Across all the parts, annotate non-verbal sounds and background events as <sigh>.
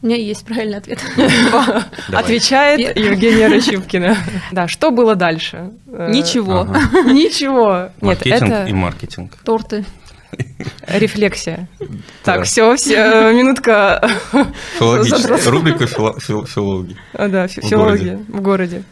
У меня есть правильный ответ. Отвечает Евгения Рощупкина. Да, что было дальше? Э, Ничего. <laughs> Ничего. Нет, Маркетинг это и маркетинг. Торты. рефлексия. Так, все, все, минутка, Филологическая. Рубрика фило- фил- филологи. а, да, филология в городе.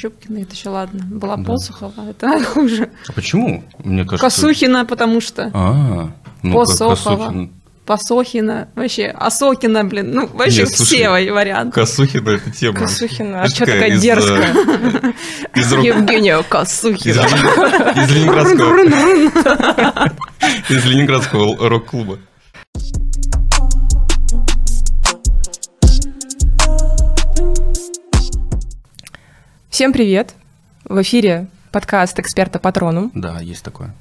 Рощупкина, это еще ладно. Была Да. Посухова, это <laughs> хуже. А почему? Мне кажется... Косухина, потому что. А, ну Посохова. Косухин. Посохина, вообще, Осокина, блин, ну вообще Нет, слушай, все варианты. Косухина это тема. Косухина. А что такая из, э, дерзкая? <laughs> Из, Евгения из Косухина. Лени- из Ленинградского... <laughs> Из Ленинградского рок-клуба. Всем привет. В эфире подкаст «Эксперта Патрону». Да, есть такое.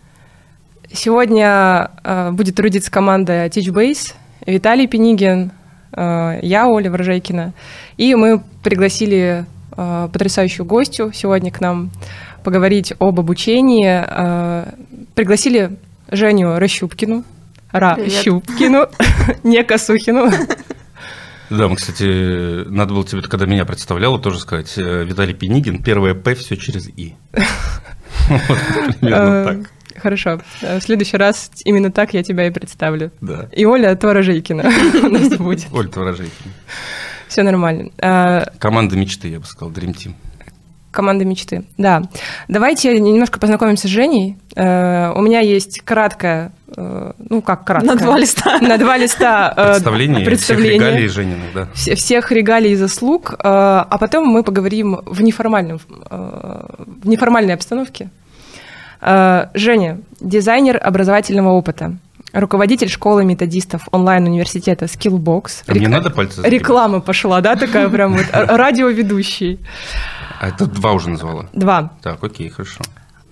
Сегодня э, будет трудиться команда TeachBase, Виталий Пенигин, э, я, Оля Вражейкина. И мы пригласили э, потрясающую гостью сегодня к нам поговорить об обучении. Э, пригласили Женю Рощупкину, Ращупкину, <laughs> не Косухину. Да, мы, кстати, надо было тебе, когда меня представляла, тоже сказать, э, Виталий Пенигин, первое «П» все через «И». Примерно Э, так, Хорошо. Э, В следующий раз именно так я тебя и представлю. да. И Оля Творожейкина <laughs> у нас будет. Оль Творожейкина. Все нормально. Команда мечты, я бы сказал, Dream Team. Команда мечты. Да. Давайте немножко познакомимся с Женей. У меня есть краткое, э, ну как краткое? На два листа. <laughs> На два листа э, Представление, всех представление регалий Жениных, да. все- всех регалий и заслуг, э, а потом мы поговорим в неформальном, э, в неформальной обстановке. Э, Женя, дизайнер образовательного опыта, руководитель школы методистов онлайн-университета Skillbox. А мне Рек- надо пальцы загибать? Реклама пошла, да, такая прям вот, э, <laughs> радиоведущий. А это два уже назвала. Два. Так, окей, хорошо.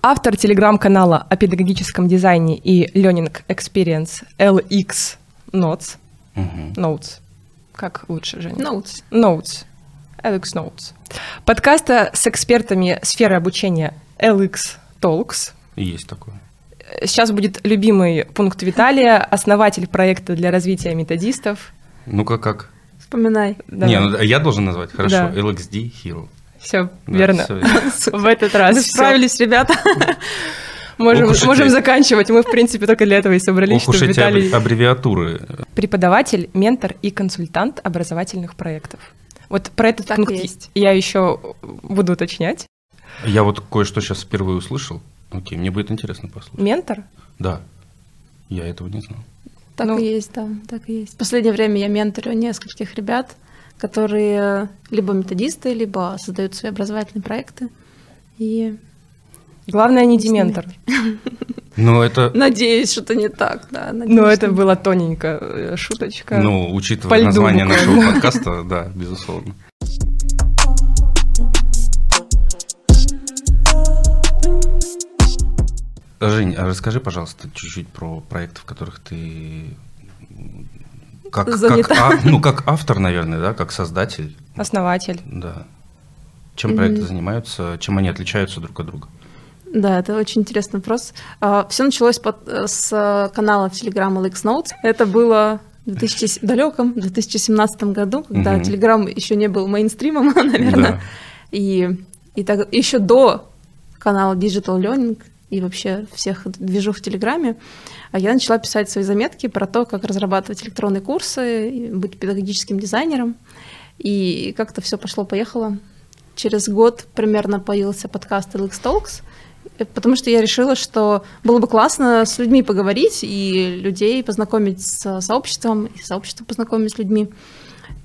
Автор телеграм-канала о педагогическом дизайне и Learning Experience LX Notes. Мгм. Notes. Как лучше, Женя? Ноутс. Notes. LX Notes. Подкаста с экспертами сферы обучения LX Talks. Есть такое. Сейчас будет любимый пункт Виталия, основатель проекта для развития методистов. Ну-ка, как? Вспоминай. Не, ну я должен назвать, хорошо. Да. LXD Hero. Все, Да, верно. <laughs> В этот раз справились, ребята. <laughs> Можем, Ох уж эти- можем заканчивать. Мы, в принципе, только для этого и собрались, Ох уж эти Виталий... аббре- аббревиатуры. Преподаватель, ментор и консультант образовательных проектов. Вот про этот Так пункт есть. я еще буду уточнять. Я вот кое-что сейчас впервые услышал. Окей, мне будет интересно послушать. Ментор? Да, я этого не знал. Так Ну. и есть, да, так и есть. В последнее время я менторю нескольких ребят, которые либо методисты, либо создают свои образовательные проекты. И Главное, не дементор. <laughs> Но это, надеюсь, что это не так, да. надеюсь, Но что это не была тоненькая э, шуточка. ну, учитывая льду название буквально. нашего <laughs> подкаста, да, безусловно. Жень, а расскажи, пожалуйста, чуть-чуть про проекты, в которых ты как, как, Занята. а- ну, как автор, наверное, да, как создатель, Основатель. да. Чем проекты Мгм. занимаются, чем они отличаются друг от друга? Да, это очень интересный вопрос. Все началось под- э, с э, канала в Telegram LX Notes. Это было в 2000 далеком 2017 году, когда Мгм. Telegram еще не был мейнстримом, <laughs> наверное. Да. И, и так, еще до канала Digital Learning и вообще всех движух в Телеграме, а я начала писать свои заметки про то, как разрабатывать электронные курсы, быть педагогическим дизайнером. И как-то все пошло-поехало. Через год примерно появился подкаст LX Talks, э, потому что я решила, что было бы классно с людьми поговорить и людей познакомить с сообществом, и сообщество познакомить с людьми.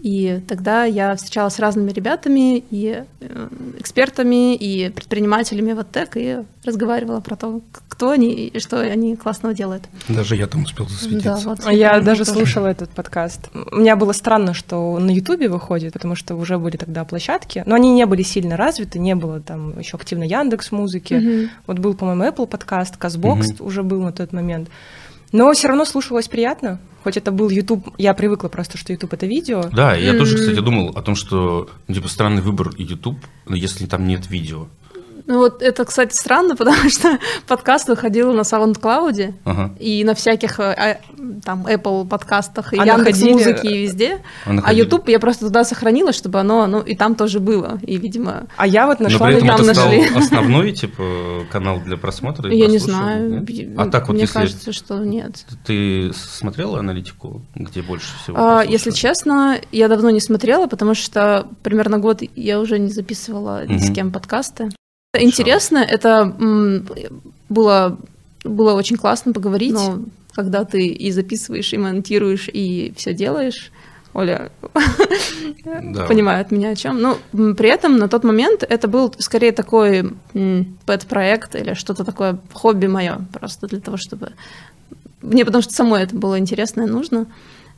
И тогда я встречалась с разными ребятами и э, экспертами, и предпринимателями в АТЭК, и разговаривала про то, кто они и что они классного делают. Даже я там успел Да, засветиться. вот. Я даже тоже. слушала этот подкаст. У меня было странно, что он на Ютубе выходит, потому что уже были тогда площадки, но они не были сильно развиты, не было там еще активно Яндекс музыки. Мгм. Вот был, по-моему, Apple подкаст, Казбокс уже был на тот момент. Но все равно слушалось приятно, хоть это был YouTube, я привыкла просто, что YouTube это видео. Да, я тоже, М. кстати, думал о том, что ну, типа странный выбор YouTube, если там нет видео. Ну вот это, кстати, странно, <laughs> потому что подкаст выходил на SoundCloud Ага. и на всяких э, а, там Apple подкастах и А Яндекс находили- музыки и везде. А А? YouTube я просто туда сохранила, чтобы оно, ну и там тоже было. И, видимо, А я вот Но нашла... при этом там это стал нашли. <laughs> основной, типа, канал для просмотра я не знаю. нет? А так вот, Мне если кажется, что нет. ты смотрела аналитику, где больше всего? А, если честно, я давно не смотрела, потому что примерно год я уже не записывала ни с кем подкасты. Интересно, это было, было очень классно поговорить, но когда ты и записываешь, и монтируешь, и все делаешь, Оля Да. понимает меня о чем. Ну, м, при этом на тот момент это был скорее такой пэт-проект или что-то такое, хобби мое, просто для того, чтобы... Мне потому что самой это было интересно и нужно.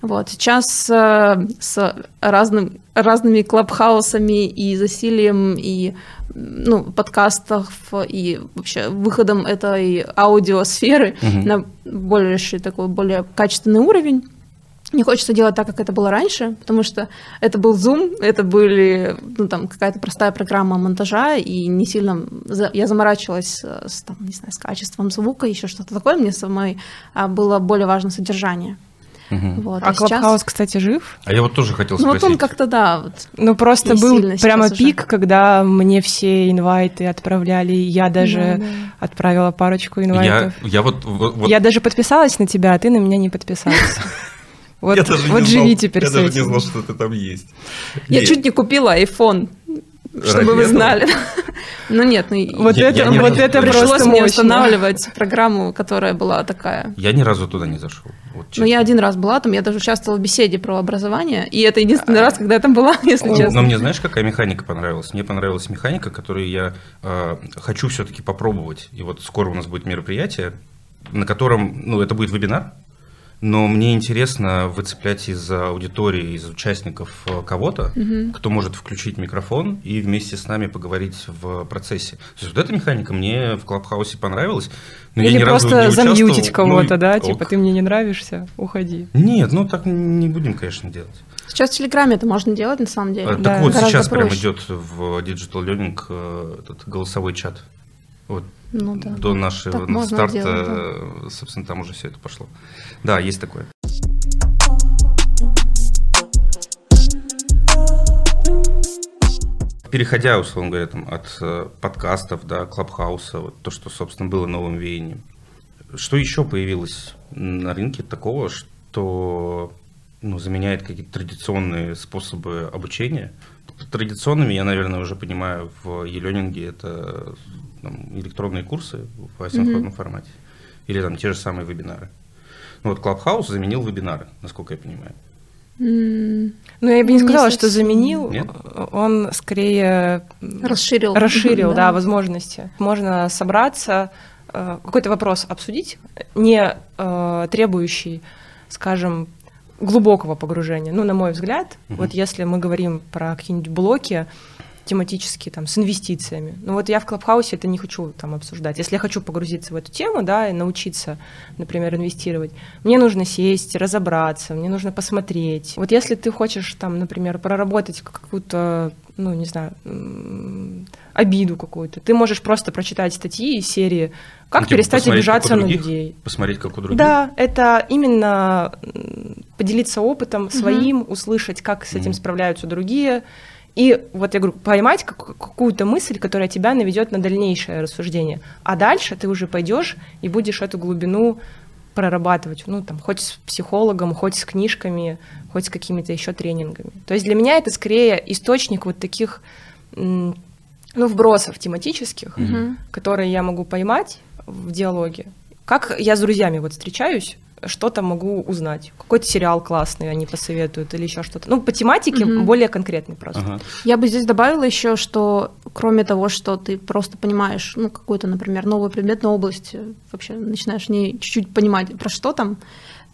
Вот. Сейчас э, с разным, разными клабхаусами и засилием, и ну, подкастов, и вообще выходом этой аудиосферы Мгм. на больший такой, более качественный уровень, не хочется делать так, как это было раньше, потому что это был Zoom, это были, ну, там, какая-то простая программа монтажа, и не сильно за- я заморачивалась с, там, не знаю, с качеством звука, еще что-то такое, мне самой а, было более важно содержание. Мгм. Вот. А сейчас- Клабхаус, кстати, жив? А я вот тоже хотел Ну, вот спросить. он как-то, да, вот. Ну, просто Не был прямо уже. пик, когда мне все инвайты отправляли, я даже Да, да. отправила парочку я, инвайтов. я вот, вот- вот- Я даже подписалась на тебя, а ты на меня не подписался. <laughs> Вот, я даже не вот знал- живи теперь Я с даже не знал, что ты там есть. Я Нет, чуть не купила iPhone, чтобы вы знали. <laughs> Ну нет, ну и- Вот Я- это, я вот разу- это пришлось просто мне мощно. устанавливать программу, которая была такая. Я ни разу туда не зашел. Вот Ну, я один раз была там, я даже участвовала в беседе про образование, и это единственный раз, когда я там была, <laughs> если Ну, честно. Но мне знаешь, какая механика понравилась? Мне понравилась механика, которую я э, хочу все-таки попробовать. И вот скоро у нас будет мероприятие, на котором, ну, это будет вебинар, но мне интересно выцеплять из аудитории, из участников э, кого-то, кто может включить микрофон и вместе с нами поговорить в процессе. То есть вот эта механика мне в Клабхаусе понравилась. Но я Или ни разу просто не участвовал. замьютить кого-то, Ну да? ок. Типа, ты мне не нравишься, уходи. Нет, ну так не будем, конечно, делать. Сейчас в Телеграме это можно делать, на самом деле. А, Да, так вот, гораздо сейчас прям проще. идет в Digital Learning э, этот голосовой чат. Вот Ну да. до нашего Так старта, делать, э, собственно, там уже все это пошло. Да, есть такое. Переходя, условно говоря, там, от э, подкастов до клабхауса, вот то, что, собственно, было новым веянием. Что еще появилось на рынке такого, что ну, заменяет какие-то традиционные способы обучения? Традиционными я, наверное, уже понимаю в e это там, электронные курсы в асинхронном формате. Или там те же самые вебинары. Ну вот Clubhouse заменил вебинары, насколько я понимаю. Ну, я бы не Не сказала, что совсем. заменил. Нет? Он скорее Расширил. расширил, Мгм, да, возможности. Можно собраться, э, какой-то вопрос обсудить, не э, требующий, скажем, глубокого погружения. Ну, на мой взгляд, Мгм. вот если мы говорим про какие-нибудь блоки тематические, там, с инвестициями. Ну вот я в Клабхаусе это не хочу там обсуждать. Если я хочу погрузиться в эту тему, да, и научиться, например, инвестировать, мне нужно сесть, разобраться, мне нужно посмотреть. Вот если ты хочешь там, например, проработать какую-то, ну, не знаю, обиду какую-то, ты можешь просто прочитать статьи из серии «Как Ну, типа перестать обижаться на других, людей». Посмотреть, как у других. Да, это именно поделиться опытом своим, услышать, как с этим Мгм. справляются другие. И вот я говорю, поймать как- какую-то мысль, которая тебя наведет на дальнейшее рассуждение. А дальше ты уже пойдешь и будешь эту глубину прорабатывать, ну, там, хоть с психологом, хоть с книжками, хоть с какими-то еще тренингами. То есть для меня это скорее источник вот таких, ну, вбросов тематических, Мгм. которые я могу поймать в диалоге. Как я с друзьями вот встречаюсь, что-то могу узнать. Какой-то сериал классный они посоветуют или еще что-то. Ну, по тематике Мгм. более конкретный просто. Ага. Я бы здесь добавила еще, что кроме того, что ты просто понимаешь, ну, какой-то, например, новый предметную область, э, вообще начинаешь не чуть-чуть понимать, про что там,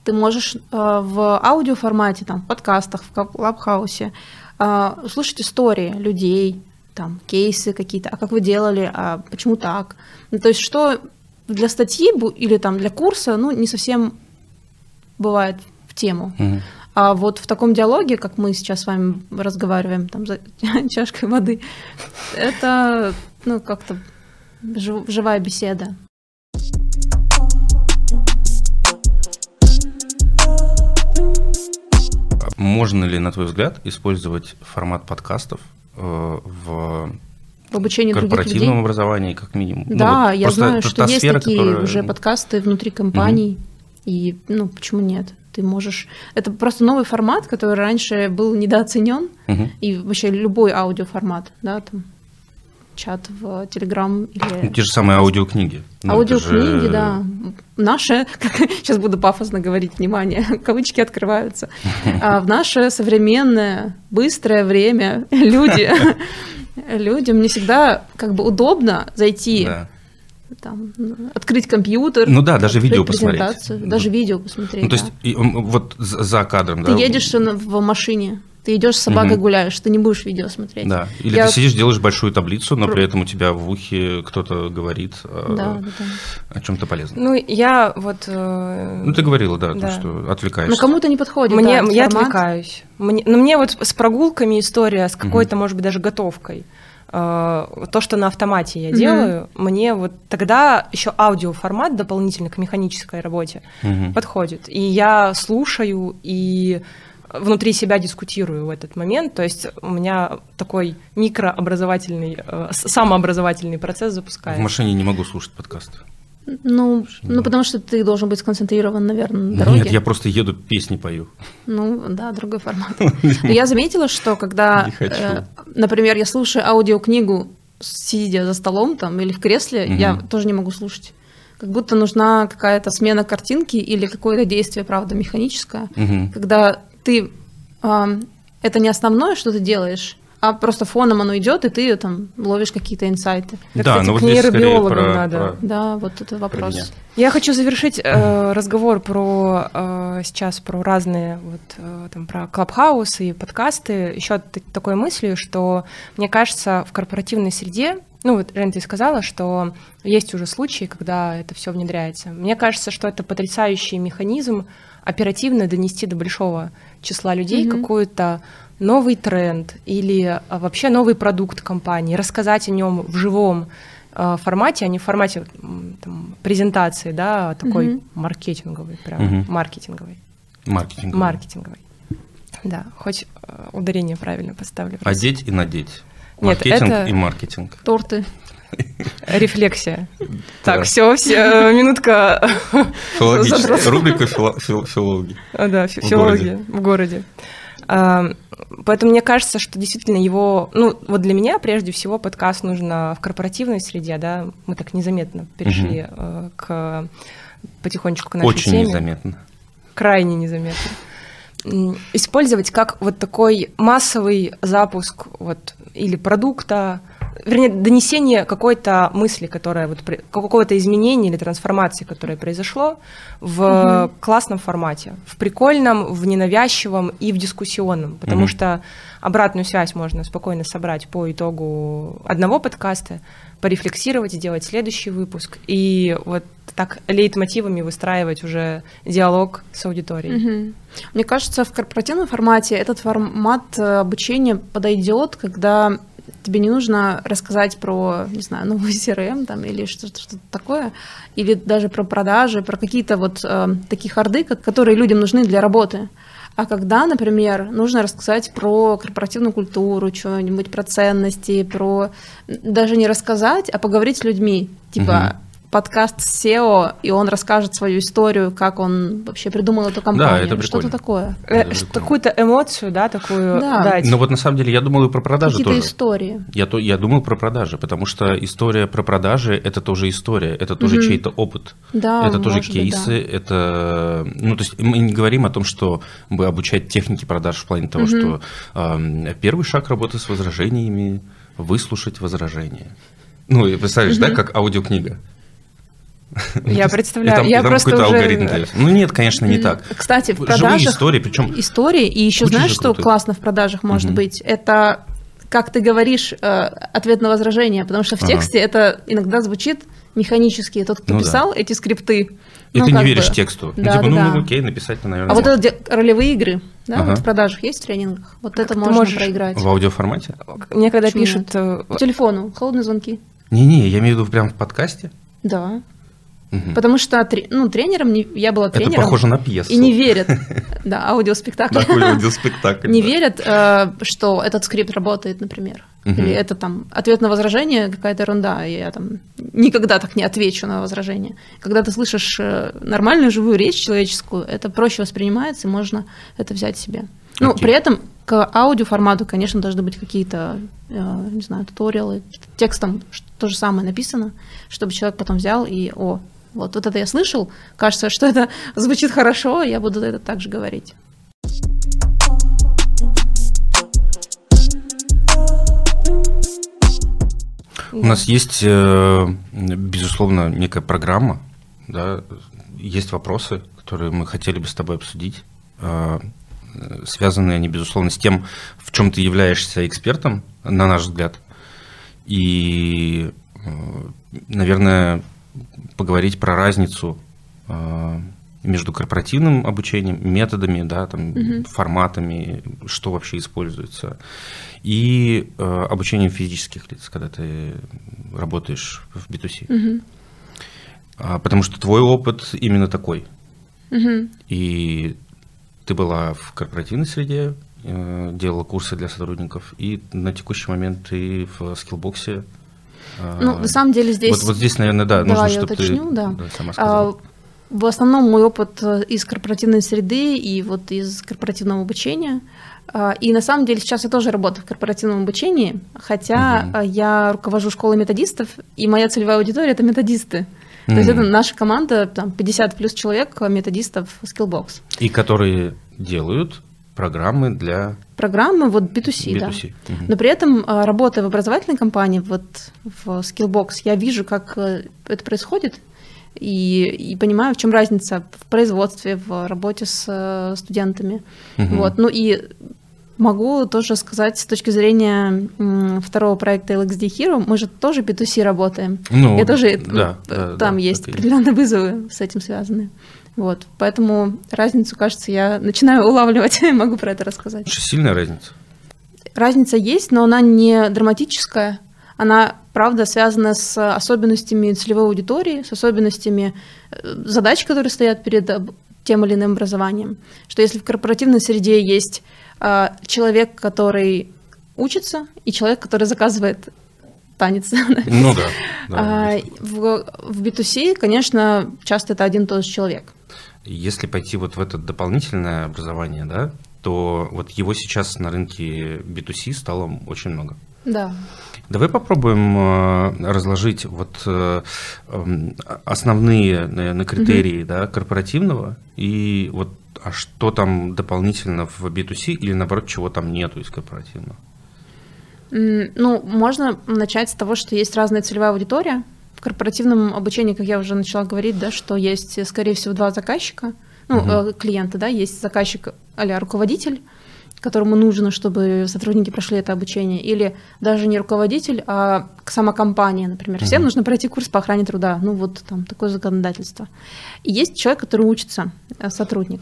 ты можешь э, в аудиоформате, там, в подкастах, в Клабхаусе э, слушать истории людей, там, кейсы какие-то, а как вы делали, а почему так. Ну, то есть что для статьи или там для курса, ну, не совсем бывает в тему. Мгм. А вот в таком диалоге, как мы сейчас с вами разговариваем там за <laughs> чашкой воды, это ну как-то жив- живая беседа. Можно ли, на твой взгляд, использовать формат подкастов э, в В обучении корпоративном людей. образовании, как минимум? Ну, Да, вот я знаю, что есть такие которая- уже подкасты внутри компаний. И, ну, почему нет? Ты можешь... Это просто новый формат, который раньше был недооценен. Мгм. И вообще любой аудиоформат, да, там, чат в Телеграм или... Ну, те же самые аудиокниги. Ну, Аудиокниги, же- да. Наши, <laughs> как, сейчас буду пафосно говорить, внимание, <laughs> кавычки открываются. А в наше современное, быстрое время <laughs> люди, людям не всегда как бы удобно зайти, Да. Там, открыть компьютер. Ну да, даже видео посмотреть. презентацию, Даже Вот. видео посмотреть, Ну, то да. есть, и, м, вот за кадром, Ты да? едешь на- в машине, ты идешь с собакой Мгм. гуляешь, ты не будешь видео смотреть. Да. Или Я- ты сидишь, делаешь большую таблицу, но Про- при этом у тебя в ухе кто-то говорит э, Да, да, да. о чем-то полезном. Ну, я вот... э, Ну, ты говорила, да, то, Да. что отвлекаешься. Но кому-то не подходит. Мне, да, я формат. отвлекаюсь. Мне, но мне вот с прогулками история, с какой-то, может быть, даже готовкой. Э, То, что на автомате я делаю, мне вот тогда еще аудиоформат дополнительно к механической работе Мгм. подходит. И я слушаю и внутри себя дискутирую в этот момент. То есть у меня такой микрообразовательный, э, самообразовательный процесс В запускается. машине не могу слушать подкасты. Ну, ну, потому что ты должен быть сконцентрирован, наверное, на дороге. Нет, я просто еду, песни пою. Ну, да, другой формат. <laughs> Но я заметила, что когда, э, например, я слушаю аудиокнигу, сидя за столом там или в кресле, я тоже не могу слушать. Как будто нужна какая-то смена картинки или какое-то действие, правда, механическое. Когда ты... это не основное, что ты делаешь, а просто фоном оно идет, и ты там ловишь какие-то инсайты. Это, Да, кстати, но вот к здесь скорее нейробиологам про- надо. про- Да, вот это вопрос. меня. Я хочу завершить э, разговор про э, сейчас про разные вот э, там про клабхаус и подкасты еще т- такой мыслью, что мне кажется в корпоративной среде, ну вот Рен, ты сказала, что есть уже случаи, когда это все внедряется. Мне кажется, что это потрясающий механизм оперативно донести до большого числа людей Мгм. какой-то новый тренд или а, вообще новый продукт компании, рассказать о нем в живом э, формате, а не в формате там, презентации, да, а такой Мгм. маркетинговый, прям Мгм. маркетинговый, Маркетинг. маркетинговый. Да, хоть э, ударение правильно поставлю. просто. Одеть и надеть. Нет, Маркетинг это- и маркетинг. Торты. Рефлексия. Так, все, все, минутка, Филологическая. Запрос. Рубрика фило- фил- филологи. А, да, филология в городе. А, Поэтому мне кажется, что действительно его, ну вот для меня прежде всего подкаст нужно в корпоративной среде, да, мы так незаметно перешли э, к потихонечку к нашей Очень теме. незаметно. крайне незаметно. Использовать как вот такой массовый запуск вот, или продукта, вернее, донесение какой-то мысли, которая вот, какого-то изменения или трансформации, которое произошло в Мгм. классном формате, в прикольном, в ненавязчивом и в дискуссионном, потому Мгм. что обратную связь можно спокойно собрать по итогу одного подкаста, порефлексировать, сделать следующий выпуск и вот так лейтмотивами выстраивать уже диалог с аудиторией. Мгм. Мне кажется, в корпоративном формате этот формат э, обучения подойдет, когда тебе не нужно рассказать про, не знаю, новый CRM там, или что-то, что такое, или даже про продажи, про какие-то вот э, такие харды, ко- которые людям нужны для работы. А когда, например, нужно рассказать про корпоративную культуру, что-нибудь про ценности, про даже не рассказать, а поговорить с людьми, типа подкаст с SEO, и он расскажет свою историю, как он вообще придумал эту компанию, это что-то прикольно. такое. Э, Это. Какую-то эмоцию, да, такую Да. дать. Но вот на самом деле я думал и про продажи Какие-то тоже. истории. Я, то, я думал про продажи, потому что история про продажи – это тоже история, это тоже Мгм. чей-то опыт. Да, это тоже может быть, кейсы, это... Ну, то есть мы не говорим о том, что бы обучать технике продаж в плане того, Мгм. что эм, первый шаг работы с возражениями – выслушать возражения. Ну, и представляешь, да, Мгм. как аудиокнига. Я И представляю. и я там просто какой-то уже... алгоритм дается. Ну, нет, конечно, не так. Кстати, в Живые продажах истории, причем истории, и еще знаешь, что классно в продажах может быть? Это как ты говоришь э, ответ на возражение, потому что в Ага. тексте это иногда звучит механически. Тот, кто Ну да. писал эти скрипты, и ну, ты не веришь бы- тексту. Ну, Да, типа, да, ну, да. ну, окей, написать, наверное, А вот это ролевые игры, да, Ага. вот в продажах есть в тренингах? Вот это можно можешь проиграть. В аудиоформате? Мне когда Почему пишут... э, По телефону, холодные звонки. Не-не, я имею в виду прям в подкасте. Да. Мгм. Потому что ну, тренером не- я была Это тренером. похоже на пьесу. И не верят. <laughs> Да, аудиоспектакль. Такой аудиоспектакль. Не верят, э, что этот скрипт работает, например. Или это там ответ на возражение какая-то ерунда, и я там никогда так не отвечу на возражение. Когда ты слышишь э, нормальную живую речь человеческую, это проще воспринимается, и можно это взять себе. Ну, при этом к аудиоформату, конечно, должны быть какие-то, э, не знаю, туториалы, текстом то же самое написано, чтобы человек потом взял и, о, вот, вот это я слышал, кажется, что это <laughs> звучит хорошо, я буду это также говорить. У нас есть, э, безусловно, некая программа, да, есть вопросы, которые мы хотели бы с тобой обсудить. Э, Связанные они, безусловно, с тем, в чем ты являешься экспертом, на наш взгляд. И, э, наверное, поговорить про разницу э, между корпоративным обучением, методами, да, там, Мгм. форматами, что вообще используется, и э, обучением физических лиц, когда ты работаешь в B2C. Мгм. А, потому что твой опыт именно такой. Мгм. И ты была в корпоративной среде, э, делала курсы для сотрудников, и на текущий момент ты в скиллбоксе. Э, Ну, на самом деле здесь... Вот, вот здесь, наверное, да, нужно, я чтобы уточню, ты да. сама сказала. А, В основном мой опыт э, из корпоративной среды и вот из корпоративного обучения. А, И на самом деле сейчас я тоже работаю в корпоративном обучении, хотя а, я руковожу школой методистов, и моя целевая аудитория – это методисты. То есть Мгм. это наша команда, там 50 плюс человек, а, методистов Skillbox. И которые делают программы для Программы вот B2C, да. B2C. Мгм. Но при этом, а, работая в образовательной компании, вот в Skillbox, я вижу, как э, это происходит, и, и понимаю, в чем разница в производстве, в работе с э, студентами. Мгм. Вот. Ну и могу тоже сказать с точки зрения второго проекта LXD Hero, мы же тоже B2C работаем. Ну, и тоже да, да, там да, есть определенные вызовы с этим связаны. Вот. Поэтому разницу, кажется, я начинаю улавливать, <laughs> могу про это рассказать. Очень сильная разница. Разница есть, но она не драматическая. Она, правда, связана с особенностями целевой аудитории, с особенностями э, задач, которые стоят перед об- тем или иным образованием. Что если в корпоративной среде есть э, человек, который учится, и человек, который заказывает танец. <laughs> Ну да. да, А. В в B2C, конечно, часто это один и тот же человек. Если пойти вот в это дополнительное образование, да, то вот его сейчас на рынке B2C стало очень много. Да. Давай попробуем э, разложить вот э, эм, основные, наверное, критерии да, корпоративного и вот а что там дополнительно в B2C или наоборот, чего там нету из корпоративного? Ну, можно начать с того, что есть разная целевая аудитория. В корпоративном обучении, как я уже начала говорить, да, что есть, скорее всего, два заказчика, ну, Мгм. э, клиента, да, есть заказчик а руководитель, которому нужно, чтобы сотрудники прошли это обучение, или даже не руководитель, а сама компания, например. Всем Мгм. нужно пройти курс по охране труда, ну вот там такое законодательство. И есть человек, который учится, э, сотрудник.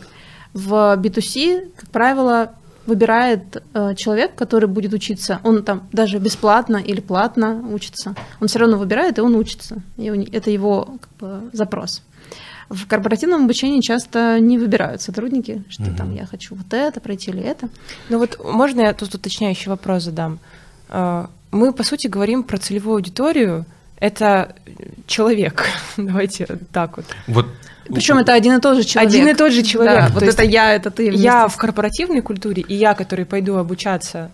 В B2C, как правило, выбирает э, человек, который будет учиться, он там даже бесплатно или платно учится, он все равно выбирает, и он учится. И не- это его как бы, запрос. В корпоративном обучении часто не выбирают сотрудники, что Мгм. там я хочу вот это пройти или это. Ну вот можно я тут уточняющий вопрос задам? А, Мы, по сути, говорим про целевую аудиторию. Это человек. <laughs> Давайте так вот. Вот Причем это один и тот же человек. Один и тот же человек. Да, То вот это я, это ты. Я в корпоративной культуре, и я, который пойду обучаться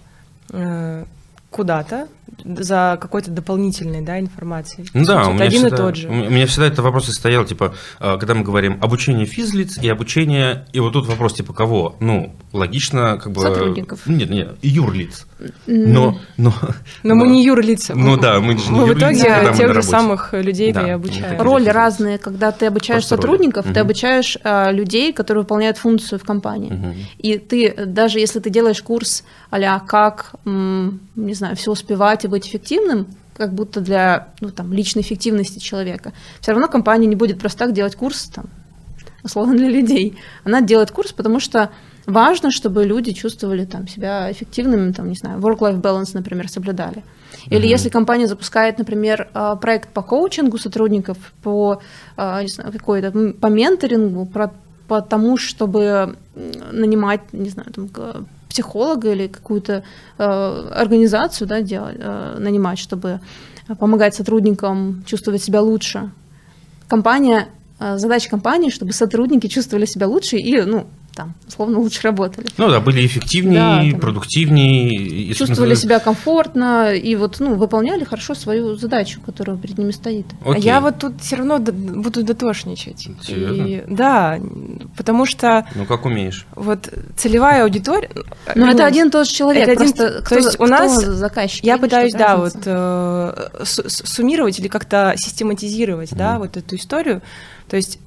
э, куда-то за какой-то дополнительной да, информацией. Ну да, сути, у меня, один всегда, и тот же. у меня- у меня всегда этот вопрос и стоял, типа, э, когда мы говорим обучение физлиц и обучение, и вот тут вопрос, типа, кого? Ну, логично, как бы... Сотрудников. Нет, нет, юрлиц. Но, но, Но мы не юрлица. Ну да, мы же не Мы в итоге когда мы тех же самых людей Да, обучаем. роли разные, когда ты обучаешь Просто роли. сотрудников, ты Мгм. обучаешь а, людей, которые выполняют функцию в компании. Мгм. И ты, э, даже если ты делаешь курс а как, м, не знаю, все успевать и быть эффективным, как будто для ну, там, личной эффективности человека, все равно компания не будет просто так делать курс, там, условно, для людей. Она делает курс, потому что важно, чтобы люди чувствовали там себя эффективными, там, не знаю, work-life balance, например, соблюдали. Или если компания запускает, например, а, проект по коучингу сотрудников, по, а, не знаю, какой-то, по менторингу, про, по тому, чтобы нанимать, не знаю, там, психолога или какую-то э, организацию да, делать, э, нанимать, чтобы помогать сотрудникам чувствовать себя лучше. Компания, э, задача компании, чтобы сотрудники чувствовали себя лучше и, ну, там, условно, лучше работали. Ну да, были эффективнее, да, продуктивнее. Чувствовали если... себя комфортно и вот, ну, выполняли хорошо свою задачу, которая перед ними стоит. А Окей. А я вот тут все равно буду дотошничать. И, да, потому что... Ну, как умеешь. Вот целевая аудитория... Ну, это один и тот же человек, это один, просто кто, то есть у нас заказчик. Я пытаюсь, да, вот э, суммировать или как-то систематизировать, mm. да, вот эту историю. То есть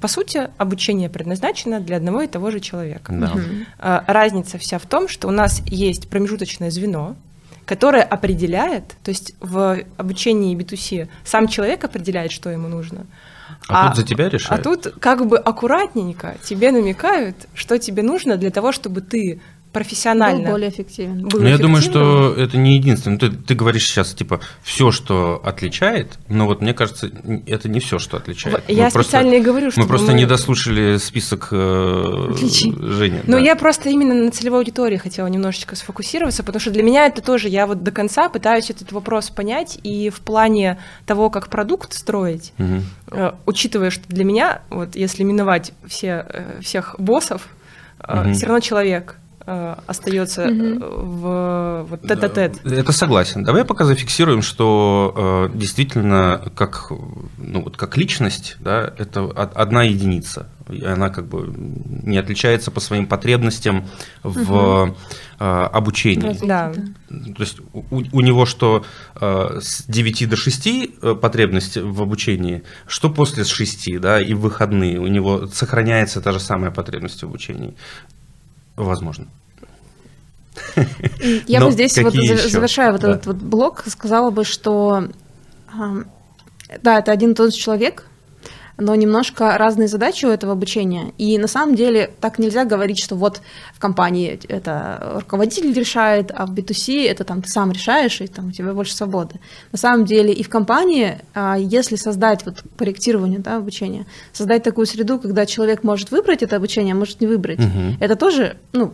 по сути, обучение предназначено для одного и того же человека. Да. Угу. Разница вся в том, что у нас есть промежуточное звено, которое определяет, то есть в обучении B2C сам человек определяет, что ему нужно. А, а тут за тебя решают? А тут как бы аккуратненько тебе намекают, что тебе нужно для того, чтобы ты профессионально. Был более эффективен. Был ну, я думаю, что это не единственное. Ты, ты говоришь сейчас, типа, все, что отличает, но вот мне кажется, это не все, что отличает. Я мы специально просто, и говорю, что мы просто мы... не дослушали список э, Жени. Но да. я просто именно на целевой аудитории хотела немножечко сфокусироваться, потому что для меня это тоже, я вот до конца пытаюсь этот вопрос понять, и в плане того, как продукт строить, угу. э, учитывая, что для меня, вот если миновать все, э, всех боссов, угу. все равно человек – Э, остается угу. в вот тет-а-тет. Это согласен. Давай пока зафиксируем, что э, действительно как, ну, вот как личность, да, это одна единица. И она как бы не отличается по своим потребностям в угу. э, обучении. Да. То есть у, у него что э, с 9 до 6 потребность в обучении, что после с 6, да, и в выходные у него сохраняется та же самая потребность в обучении. Возможно. Я бы здесь, вот, завершая вот этот вот блок, сказала бы, что да, это один и тот же человек, но немножко разные задачи у этого обучения. И на самом деле так нельзя говорить, что вот в компании это руководитель решает, а в B2C это там ты сам решаешь, и там у тебя больше свободы. На самом деле и в компании, а, если создать вот проектирование да, обучения, создать такую среду, когда человек может выбрать это обучение, а может не выбрать, угу. это тоже, ну,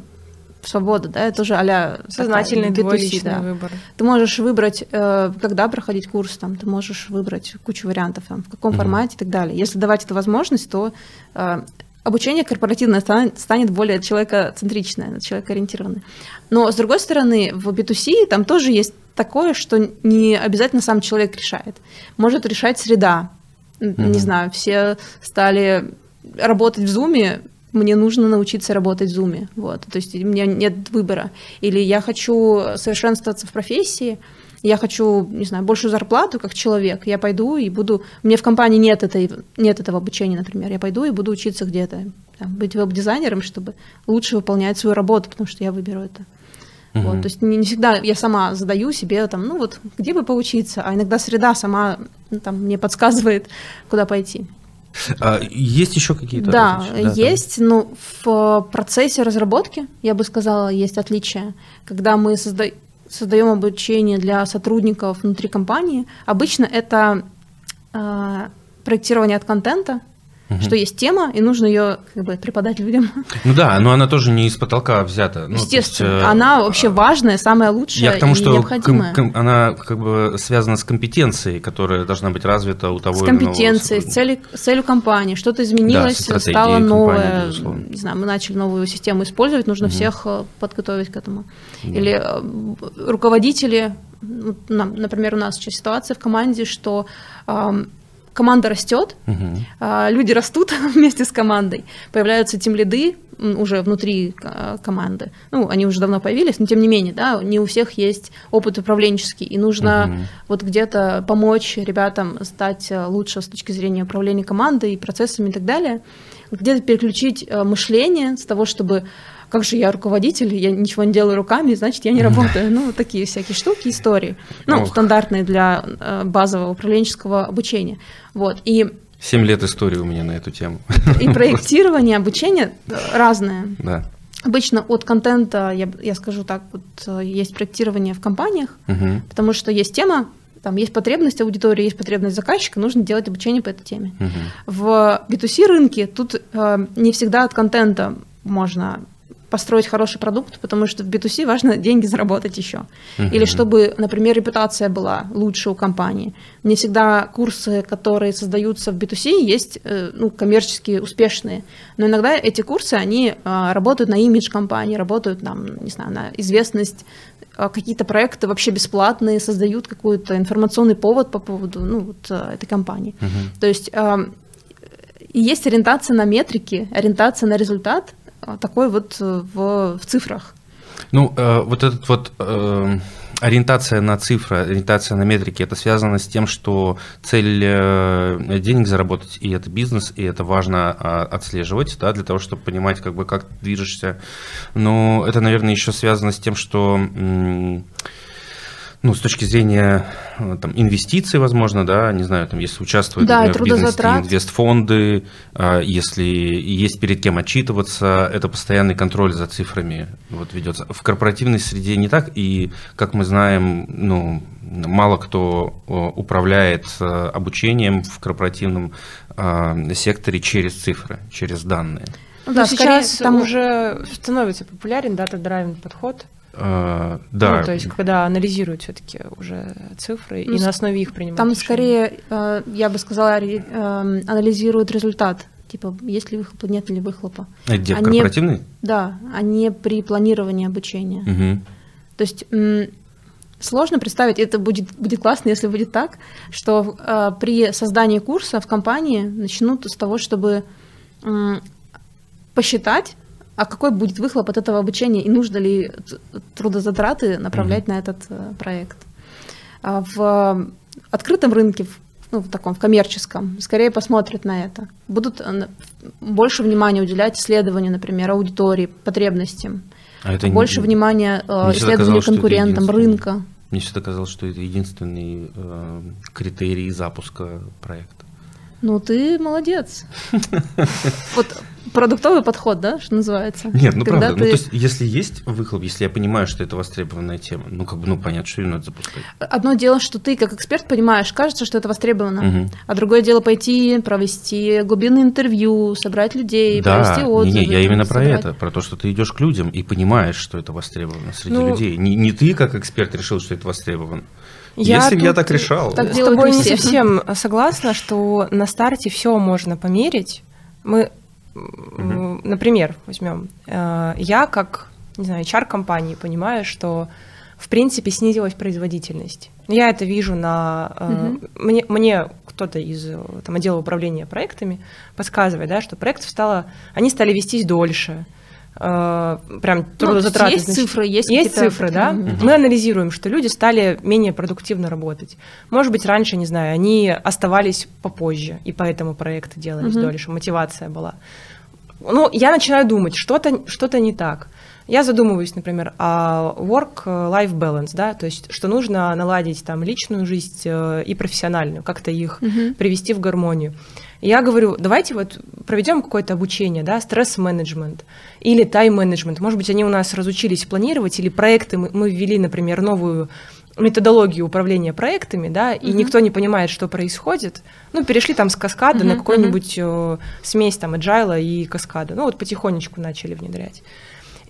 свобода, да, это тоже а сознательный твой личный да. выбор. Ты можешь выбрать, э, когда проходить курс, там, ты можешь выбрать кучу вариантов, там, в каком угу. формате и так далее. Если давать эту возможность, то э, обучение корпоративное станет более человекоцентричное, человекоориентированное. Но, с другой стороны, в B2C там тоже есть такое, что не обязательно сам человек решает. Может решать среда. Mm-hmm. Не знаю, все стали работать в Zoom, мне нужно научиться работать в Zoom. Вот. То есть у меня нет выбора. Или я хочу совершенствоваться в профессии, я хочу, не знаю, большую зарплату как человек, я пойду и буду... Меня в компании нет, этой, нет этого обучения, например. Я пойду и буду учиться где-то, там, быть веб-дизайнером, чтобы лучше выполнять свою работу, потому что я выберу это. Угу. Вот, то есть не, не всегда я сама задаю себе там, ну вот, где бы поучиться, а иногда среда сама ну, там, мне подсказывает, куда пойти. А есть еще какие-то? Да, да есть. Там... Ну, в процессе разработки, я бы сказала, есть отличия. Когда мы созда... создаем обучение для сотрудников внутри компании, обычно это э, проектирование от контента, угу. что есть тема, и нужно ее как бы преподать людям. Ну да, но она тоже не из потолка взята. Ну, Естественно, есть, э, она вообще важная, самая лучшая Я к тому, что необходимая. Ком- она как бы связана с компетенцией, которая должна быть развита у того С компетенцией, с целью, с целью компании. Что-то изменилось, да, стало новое. Компании, не знаю, мы начали новую систему использовать, нужно угу. всех э, подготовить к этому. Да. Или э, руководители, например, у нас сейчас ситуация в команде, что команда растет, угу. люди растут <laughs> вместе с командой, появляются тем лиды уже внутри а, команды. Ну, они уже давно появились, но тем не менее, да, не у всех есть опыт управленческий, и нужно угу. вот где-то помочь ребятам стать а, лучше с точки зрения управления командой и процессами и так далее, где-то переключить мышление с того, чтобы как же я руководитель, я ничего не делаю руками, значит, я не работаю. Ну, вот такие всякие штуки, истории. Ну, Ох. стандартные для э, базового управленческого обучения. Вот. И Семь лет истории у меня на эту тему. И проектирование, обучение разное. Да. Обычно от контента, я, я скажу так, вот э, есть проектирование в компаниях, Мгм. потому что есть тема, там есть потребность аудитории, есть потребность заказчика, нужно делать обучение по этой теме. Мгм. В B2C рынке тут э, не всегда от контента можно построить хороший продукт, потому что в B2C важно <laughs> деньги заработать еще. Или Мгм. чтобы, например, репутация была лучше у компании. Не всегда курсы, которые создаются в B2C, есть э, ну, коммерчески успешные. Но иногда эти курсы, они э, работают на имидж компании, работают там, не знаю, на известность э, какие-то проекты вообще бесплатные, создают какой-то информационный повод по поводу ну, вот, э, этой компании. Мгм. То есть и есть ориентация на метрики, ориентация на результат, такой вот э, в, в цифрах. Ну, э, вот этот вот э, ориентация на цифры, ориентация на метрики, это связано с тем, что цель э, денег заработать, и это бизнес, и это важно а, отслеживать, да, для того, чтобы понимать, как бы, как движешься. Но это, наверное, еще связано с тем, что м, ну, с точки зрения э, там, инвестиций, возможно, да, не знаю, там, если участвуют Да, например, в бизнесе инвестфонды, а, если есть перед кем отчитываться, это постоянный контроль за цифрами вот ведется. В корпоративной среде не так, и, как мы знаем, ну, мало кто о, управляет э, обучением в корпоративном а, секторе через цифры, через данные. Ну, Да, скорее сейчас там уже становится популярен дата-драйвен подход. А, Да, Ну, то есть, когда анализируют все-таки уже цифры Ну, и на основе их принимают Там решения. скорее, э, я бы сказала, ре- э, анализируют результат. Типа, есть ли выхлопа, нет ли выхлопа. А где, в они- корпоративной? Да, а не при планировании обучения. Мгм. То есть сложно представить, это будет, будет классно, если будет так, что э, при создании курса в компании начнут с того, чтобы посчитать, а какой будет выхлоп от этого обучения и нужно ли трудозатраты направлять на этот э, проект. А в открытом рынке, в, ну, в таком, в коммерческом, скорее посмотрят на это. Будут э, больше внимания уделять исследованию, например, аудитории, потребностям. А это не- Больше внимания э, исследованию конкурентам, рынка. Мне всегда казалось, что это единственный э, критерий запуска проекта. Ну, ты молодец. <laughs> Вот продуктовый подход, да, что называется? Нет, ну Когда правда. Ну, ты- то есть, если есть выхлоп, если я понимаю, что это востребованная тема, ну, как бы, ну, понятно, что ее надо запускать. Одно дело, что ты как эксперт понимаешь, кажется, что это востребовано. Мгм. А другое дело пойти, провести глубинное интервью, собрать людей, Да, провести отзывы. не, я именно про собрать. это, про то, что ты идешь к людям и понимаешь, что это востребовано среди Ну, людей. Не, не ты как эксперт решил, что это востребовано. Я Если бы я так решал, так С тобой не не все. совсем <laughs> согласна, что на старте все можно померить. Мы, м, например, возьмем, э, я как, не знаю, HR компании понимаю, что в принципе снизилась производительность. Я это вижу на Мгм. мне, мне кто-то из э, там, отдела управления проектами подсказывает, да, что проектов стало, они стали вестись дольше. Прям Ну, трудозатраты. есть значит, цифры, есть есть цифры, да. Мгм. Мы анализируем, что люди стали менее продуктивно работать. Может быть, раньше, не знаю, они оставались попозже, и поэтому проекты делались Мгм. дольше, мотивация была. Ну, я начинаю думать, что-то что не так. Я задумываюсь, например, о work-life balance, да, то есть, что нужно наладить там личную жизнь э, и профессиональную, как-то их Мгм. привести в гармонию. Я говорю, давайте вот проведем какое-то обучение, да, стресс-менеджмент или тайм-менеджмент. Может быть, они у нас разучились планировать, или проекты мы, мы ввели, например, новую методологию управления проектами, да, и Мгм. никто не понимает, что происходит. Ну, перешли там с каскада на Мгм, какой-нибудь э, смесь там agile и каскада. Ну, вот потихонечку начали внедрять.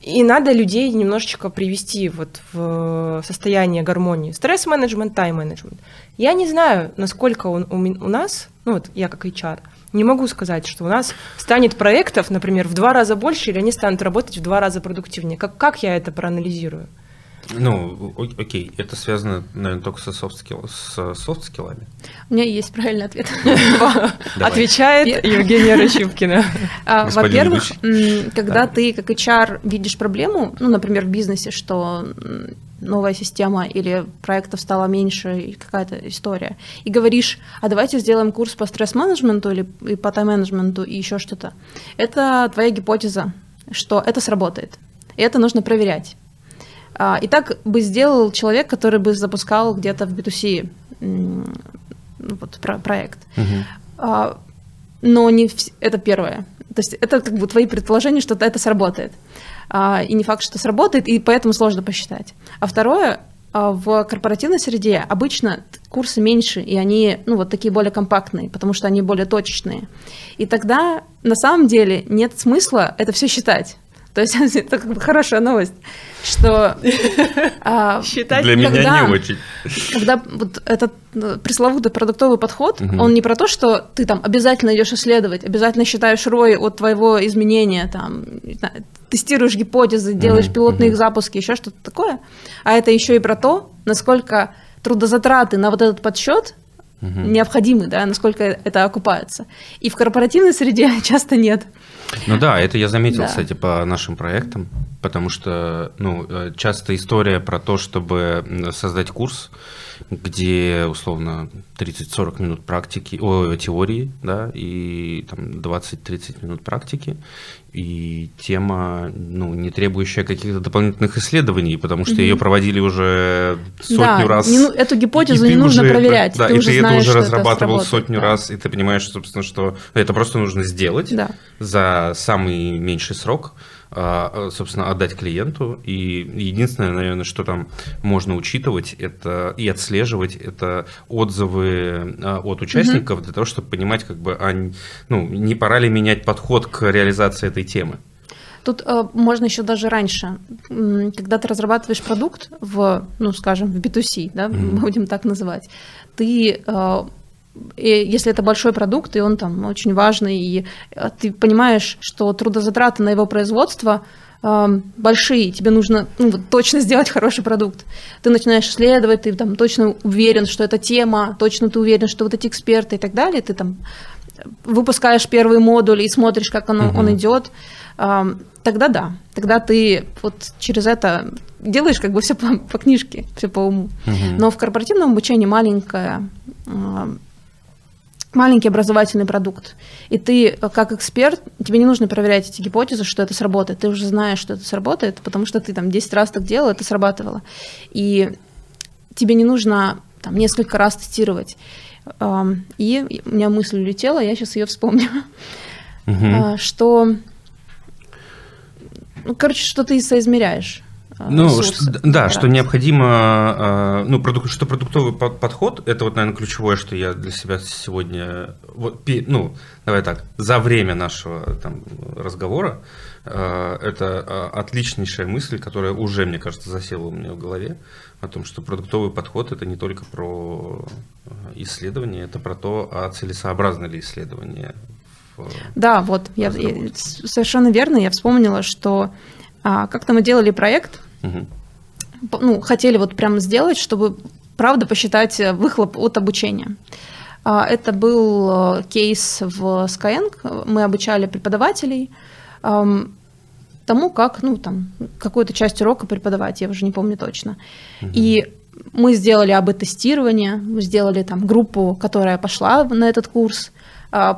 И надо людей немножечко привести вот в состояние гармонии. Стресс-менеджмент, тайм-менеджмент. Я не знаю, насколько он у, у нас, ну вот я как HR, не могу сказать, что у нас станет проектов, например, в два раза больше, или они станут работать в два раза продуктивнее. Как, как я это проанализирую? Ну, окей, это связано, наверное, только со софт-скилл- с софт-скиллами. У меня есть правильный ответ. <laughs> Давай. Отвечает Евгения <laughs> Рощупкина. А, Во-первых, когда Да. ты как HR видишь проблему, ну, например, в бизнесе, что новая система или проектов стало меньше, и какая-то история, и говоришь, а давайте сделаем курс по стресс-менеджменту или и по тайм-менеджменту и еще что-то. Это твоя гипотеза, что это сработает. И это нужно проверять. А, И так бы сделал человек, который бы запускал где-то в B2C м, ну, вот, про- проект. А, Но не вс- это первое. То есть это как бы твои предположения, что это сработает. А, и не факт, что сработает, и поэтому сложно посчитать. А второе, в корпоративной среде обычно курсы меньше, и они, ну, вот такие более компактные, потому что они более точечные. И тогда на самом деле нет смысла это все считать. То есть <laughs> это как бы хорошая новость, что а, считать для меня не очень. Когда вот этот э, пресловутый продуктовый подход, угу. он не про то, что ты там обязательно идешь исследовать, обязательно считаешь ROI от твоего изменения, там тестируешь гипотезы, делаешь угу, пилотные угу. запуски, еще что-то такое, а это еще и про то, насколько трудозатраты на вот этот подсчет угу. необходимы, да, насколько это окупается. И в корпоративной среде <laughs> часто нет. Ну да, это я заметил, да. кстати, по нашим проектам, потому что ну, э, часто история про то, чтобы создать курс, где условно 30-40 минут практики, о, теории, да, и там 20-30 минут практики, и тема, ну, не требующая каких-то дополнительных исследований, потому что mm-hmm. ее проводили уже сотню да, раз. Не, эту гипотезу не нужно уже, проверять. Да, ты и уже ты знаешь, это уже разрабатывал это сотню да. раз, и ты понимаешь, собственно, что это просто нужно сделать да. за самый меньший срок. А, собственно, отдать клиенту. И единственное, наверное, что там можно учитывать это и отслеживать, это отзывы а, от участников угу. для того, чтобы понимать, как бы, а, ну, не пора ли менять подход к реализации этой темы. Тут э, можно еще даже раньше, когда ты разрабатываешь продукт в, ну, скажем, в B2C, да, mm-hmm. будем так называть, ты э, и если это большой продукт, и он там очень важный, и э, ты понимаешь, что трудозатраты на его производство э, большие, тебе нужно ну, вот, точно сделать хороший продукт. Ты начинаешь исследовать, ты там точно уверен, что это тема, точно ты уверен, что вот эти эксперты и так далее, ты там выпускаешь первый модуль и смотришь, как оно, угу. он идет, э, тогда да, тогда ты вот через это делаешь как бы все по, по книжке, все по уму. Угу. Но в корпоративном обучении маленькая э, маленький образовательный продукт. И ты, э, как эксперт, тебе не нужно проверять эти гипотезы, что это сработает. Ты уже знаешь, что это сработает, потому что ты там 10 раз так делал, это срабатывало. И тебе не нужно там несколько раз тестировать. И у меня мысль улетела, я сейчас ее вспомню. Угу. Что, ну, короче, что ты соизмеряешь. А, ну, что, да, что необходимо, а, ну, продук, что продуктовый подход, это вот, наверное, ключевое, что я для себя сегодня, вот, ну, давай так, за время нашего там, разговора, а, это отличнейшая мысль, которая уже, мне кажется, засела у меня в голове, о том, что продуктовый подход это не только про исследование, это про то, а целесообразно ли исследование. Да, вот, я, я, совершенно верно, я вспомнила, что а, как-то мы делали проект, угу. ну, хотели вот прям сделать, чтобы правда посчитать э, выхлоп от обучения. А, это был э, кейс в Skyeng. Мы обучали преподавателей тому, как, ну, там, какую-то часть урока преподавать, я уже не помню точно. Угу. И мы сделали АБ-тестирование, мы сделали там группу, которая пошла на этот курс,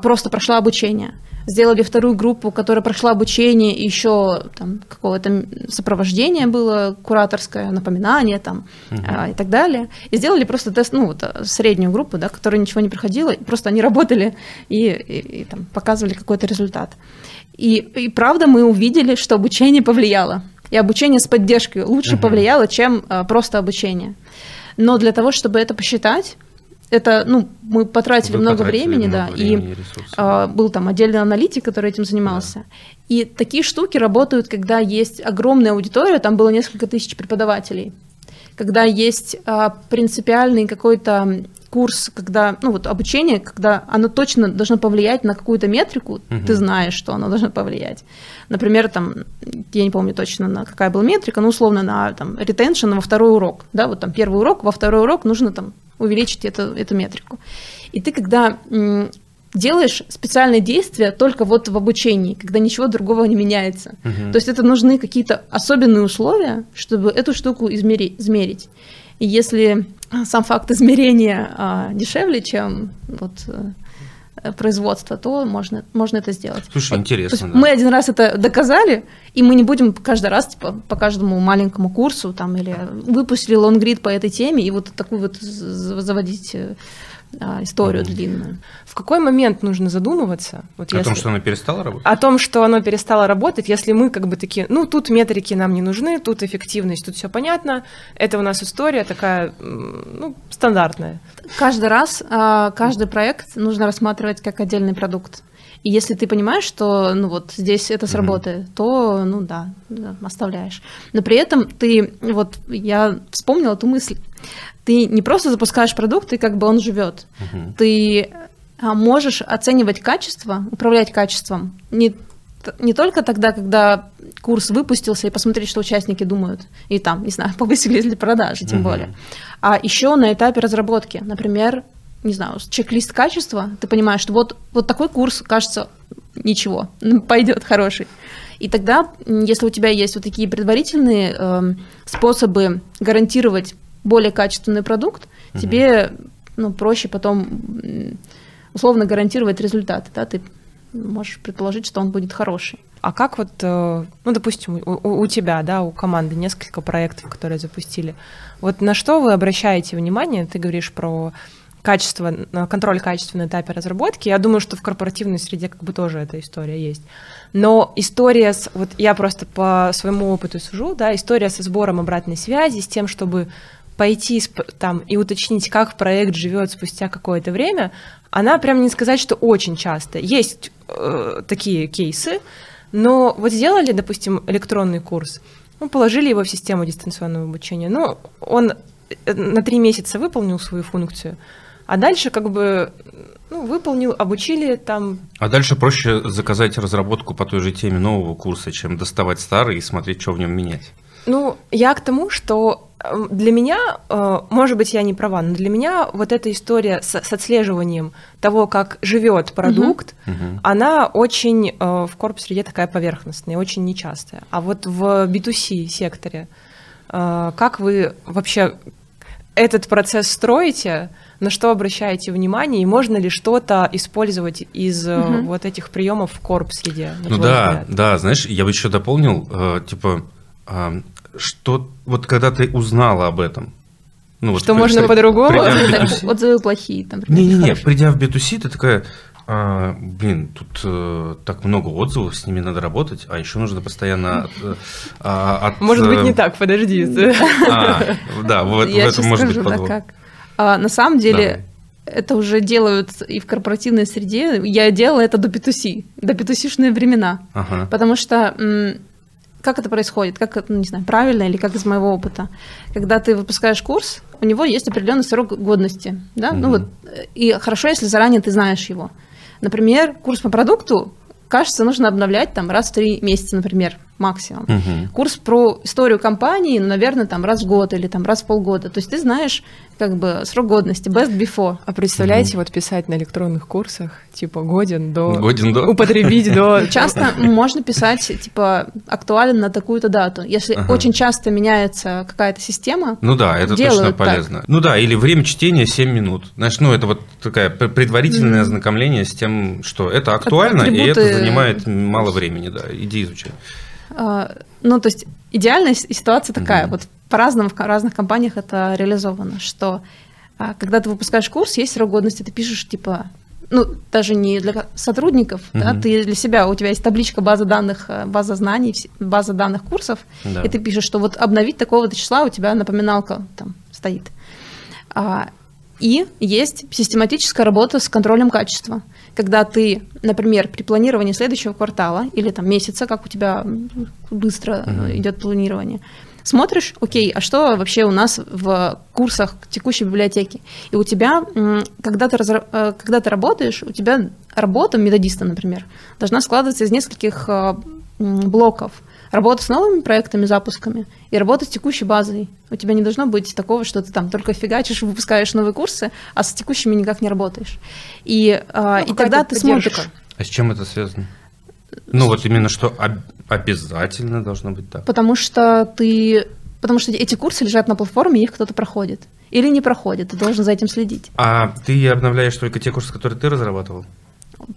просто прошла обучение сделали вторую группу, которая прошла обучение, и еще там какого-то сопровождение было, кураторское, напоминание там угу. а, и так далее. И сделали просто тест, ну, вот, э, среднюю группу, да, которая ничего не проходила, и просто они работали и, и, и там, показывали какой-то результат. И, и правда мы увидели, что обучение повлияло. И обучение с поддержкой лучше угу. повлияло, чем а, просто обучение. Но для того, чтобы это посчитать, это, ну, мы потратили Вы много потратили времени, много да, времени, и а, был там отдельный аналитик, который этим занимался. Да. И такие штуки работают, когда есть огромная аудитория, там было несколько тысяч преподавателей, когда есть а, принципиальный какой-то курс, когда, ну вот обучение, когда оно точно должно повлиять на какую-то метрику, угу. ты знаешь, что оно должно повлиять. Например, там, я не помню точно, на какая была метрика, но условно на там retention во второй урок, да, вот там первый урок, во второй урок нужно там увеличить эту, эту метрику. И ты, когда делаешь специальные действия только вот в обучении, когда ничего другого не меняется. Угу. То есть это нужны какие-то особенные условия, чтобы эту штуку измерить. измерить. И если сам факт измерения а, дешевле, чем вот э, производство, то можно, можно это сделать. Слушай, интересно. Да. Мы один раз это доказали, и мы не будем каждый раз типа, по каждому маленькому курсу там, или выпустили лонгрид по этой теме, и вот такую вот заводить э, а, историю длинную. В какой момент нужно задумываться? Вот О том, что оно перестало работать? О том, что оно перестало работать, если мы как бы такие, ну, тут метрики нам не нужны, тут эффективность, тут все понятно, это у нас история такая, ну, стандартная. Каждый раз, а, каждый проект нужно рассматривать как отдельный продукт. И если ты понимаешь, что ну вот здесь это сработает, mm-hmm. то ну да, да, оставляешь. Но при этом ты, вот я вспомнила эту мысль, ты не просто запускаешь продукт, и как бы он живет. Mm-hmm. Ты а, можешь оценивать качество, управлять качеством не не только тогда, когда курс выпустился, и посмотреть, что участники думают, и там, не знаю, <laughs> повысили ли продажи, тем mm-hmm. более, а еще на этапе разработки. Например, не знаю, чек-лист качества, ты понимаешь, что вот, вот такой курс, кажется, ничего, <laughs> пойдет хороший. И тогда, если у тебя есть вот такие предварительные э, способы гарантировать более качественный продукт, угу. тебе ну, проще потом условно гарантировать результаты, да, ты можешь предположить, что он будет хороший. А как вот, э, ну, допустим, у, у тебя, да, у команды несколько проектов, которые запустили, вот на что вы обращаете внимание? Ты говоришь про качество, контроль качества на этапе разработки. Я думаю, что в корпоративной среде как бы тоже эта история есть. Но история с, вот я просто по своему опыту сужу, да, история со сбором обратной связи, с тем, чтобы пойти там и уточнить, как проект живет спустя какое-то время, она прям не сказать, что очень часто. Есть э, такие кейсы, но вот сделали, допустим, электронный курс, ну, положили его в систему дистанционного обучения, ну, он э, на три месяца выполнил свою функцию, а дальше как бы ну, выполнил, обучили там. А дальше проще заказать разработку по той же теме нового курса, чем доставать старый и смотреть, что в нем менять. Ну, я к тому, что э, для меня, э, может быть, я не права, но для меня вот эта история с, с отслеживанием того, как живет продукт, угу. она очень э, в корп-среде такая поверхностная, очень нечастая. А вот в B2C секторе, как вы вообще этот процесс строите, на что обращаете внимание, и можно ли что-то использовать из угу. вот этих приемов в корп-среде? Ну да, взгляд? да, знаешь, я бы еще дополнил, э, типа, э, что вот когда ты узнала об этом, ну, что вот, можно по-другому? <laughs> Отзывы плохие. Там, Не-не-не, придя в B2C, ты такая, а, блин, тут э, так много отзывов, с ними надо работать, а еще нужно постоянно э, а, от... Может быть, не так, подожди. А, да, в, Я в этом может быть подвох. как. А, на самом деле, да. это уже делают и в корпоративной среде. Я делала это до B2C, до B2C-шные времена. Ага. Потому что как это происходит, как это, ну, не знаю, правильно или как из моего опыта. Когда ты выпускаешь курс, у него есть определенный срок годности, да, угу. ну вот, и хорошо, если заранее ты знаешь его. Например, курс по продукту, кажется, нужно обновлять там раз в три месяца, например максимум. Угу. Курс про историю компании, ну, наверное, там раз в год или там раз в полгода. То есть ты знаешь как бы срок годности, best before. А представляете, угу. вот писать на электронных курсах, типа годен до... Годен до... Употребить до... <laughs> Часто можно писать, типа, актуален на такую-то дату. Если ага. очень часто меняется какая-то система, Ну да, это точно полезно. Так. Ну да, или время чтения 7 минут. Знаешь, ну это вот такая предварительное mm. ознакомление с тем, что это актуально, Атрибуты... и это занимает мало времени, да, иди изучай. А, ну, то есть идеальная ситуация такая, mm-hmm. вот по-разному в разных компаниях это реализовано, что а, когда ты выпускаешь курс, есть срок годности, ты пишешь типа ну, даже не для сотрудников, mm-hmm. да, ты для себя, у тебя есть табличка база данных, э, база знаний, база данных курсов, да. и ты пишешь, что вот обновить такого-то числа у тебя напоминалка там стоит. А, и есть систематическая работа с контролем качества когда ты, например, при планировании следующего квартала или там месяца, как у тебя быстро uh-huh. идет планирование, смотришь, окей, а что вообще у нас в курсах текущей библиотеки? И у тебя, когда ты, разра... Э, когда ты работаешь, у тебя работа методиста, например, должна складываться из нескольких э, блоков работа с новыми проектами, запусками и работа с текущей базой. У тебя не должно быть такого, что ты там только фигачишь, <laughs> выпускаешь новые курсы, а с текущими никак не работаешь. И, а, ну, и тогда ты поддержка. смотришь... А с чем это связано? Ну вот именно что обязательно должно быть так. Потому что ты... Потому что эти курсы лежат на платформе, их кто-то проходит. Или не проходит, ты должен за этим следить. А ты обновляешь только те курсы, которые ты разрабатывал?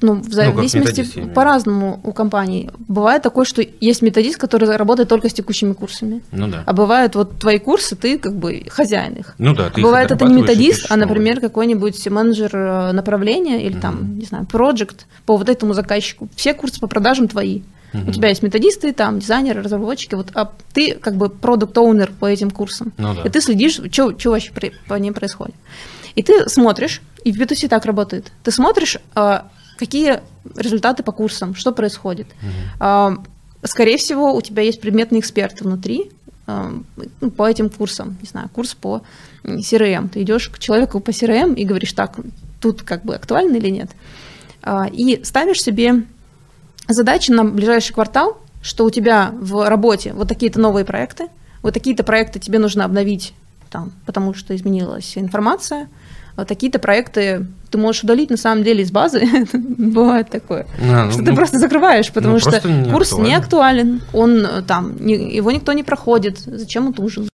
Ну, в зависимости виду. по-разному у компаний. Бывает такое, что есть методист, который работает только с текущими курсами. Ну да. А бывает, вот твои курсы, ты как бы хозяин их. Ну да, ты их Бывает, это не методист, а, новые. например, какой-нибудь менеджер э, направления или там, не знаю, проект по вот этому заказчику. Все курсы по продажам твои. У тебя есть методисты, там, дизайнеры, разработчики, вот, а ты как бы продукт оунер по этим курсам. Ну да. И ты следишь, что вообще при- по ним происходит. И ты смотришь, и в B2C так работает. Ты смотришь, а, какие результаты по курсам, что происходит. А, Скорее всего, у тебя есть предметные эксперты внутри а, по этим курсам. Не знаю, курс по CRM. Ты идешь к человеку по CRM и говоришь, так, тут как бы актуально или нет. А, И ставишь себе задачи на ближайший квартал, что у тебя в работе вот такие-то новые проекты, вот такие-то проекты тебе нужно обновить, там, потому что изменилась информация, такие-то проекты ты можешь удалить на самом деле из базы, <laughs> бывает такое, А, ну, что ты ну, просто закрываешь, потому ну, что не курс не актуален. актуален, он э, там, не- его никто не проходит, зачем он нужен?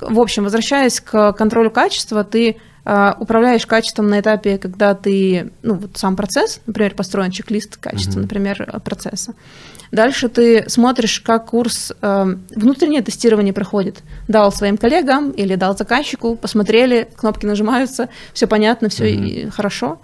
В общем, возвращаясь к контролю качества, ты э, управляешь качеством на этапе, когда ты, ну вот сам процесс, например, построен чек-лист качества, например, э, процесса. Дальше ты смотришь, как курс э, внутреннее тестирование проходит. Дал своим коллегам или дал заказчику, посмотрели, кнопки нажимаются, все понятно, все хорошо.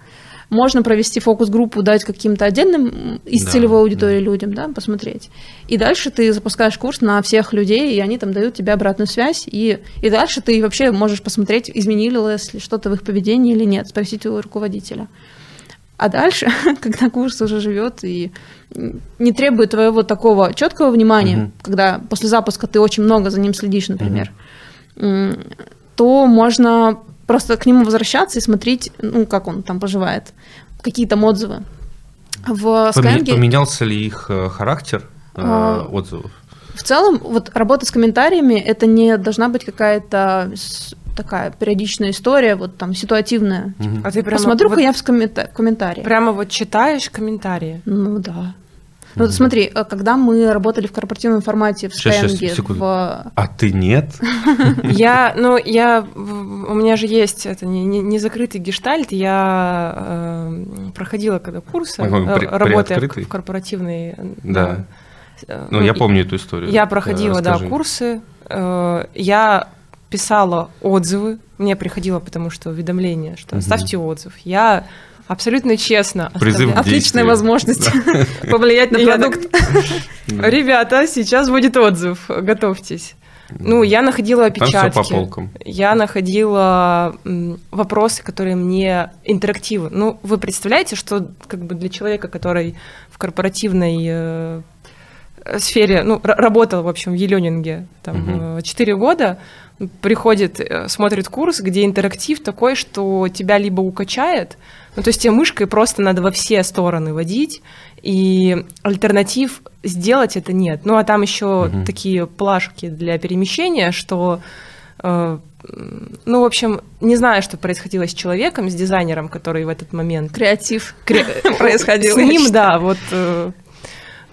Можно провести фокус-группу, дать каким-то отдельным из Да, целевой аудитории людям, да, посмотреть. И дальше ты запускаешь курс на всех людей, и они там дают тебе обратную связь. И, и дальше ты вообще можешь посмотреть, изменилось ли что-то в их поведении или нет, спросить у руководителя. А дальше, <laughs> когда курс уже живет и не требует твоего такого четкого внимания, Мгм. когда после запуска ты очень много за ним следишь, например, м, то можно просто к нему возвращаться и смотреть, ну, как он там поживает, какие там отзывы. В Skyeng Поменялся ли их э, характер э, А, отзывов? в целом, вот работа с комментариями это не должна быть какая-то такая периодичная история, вот там ситуативная. А ты прямо Посмотрю-ка вот- я в, коммента- комментарии. Прямо вот читаешь комментарии. Ну да. Ну, смотри, э, когда мы работали в корпоративном формате в секунду. в... А ты нет? <laughs> Я, ну, я, у меня же есть это не, не, не закрытый гештальт. Я э, проходила когда курсы, при- работая в, корпоративной. э, Да. Ну, я помню эту историю. Я проходила, да, расскажи. курсы. Я писала отзывы. Мне приходило, потому что уведомление, что Мгм. оставьте отзыв. Я абсолютно честно Призыв действию. Отличная возможность <laughs> повлиять на продукт. <laughs> Да. Ребята, сейчас будет отзыв, готовьтесь. Ну, я находила Там все опечатки. по полкам. Я находила вопросы, которые мне интерактивы. Ну, вы представляете, что как бы для человека, который в корпоративной э, сфере, ну, работал, в общем, в Еленинге там э, 4 года, приходит, э, смотрит курс, где интерактив такой, что тебя либо укачает, ну, то есть тебе мышкой просто надо во все стороны водить, и альтернатив сделать это нет. Ну, а там еще Мгм. такие плашки для перемещения, что э, ну, в общем, не знаю, что происходило с человеком, с дизайнером, который в этот момент Креатив кре- <laughs> происходил. С ним, да, вот. э,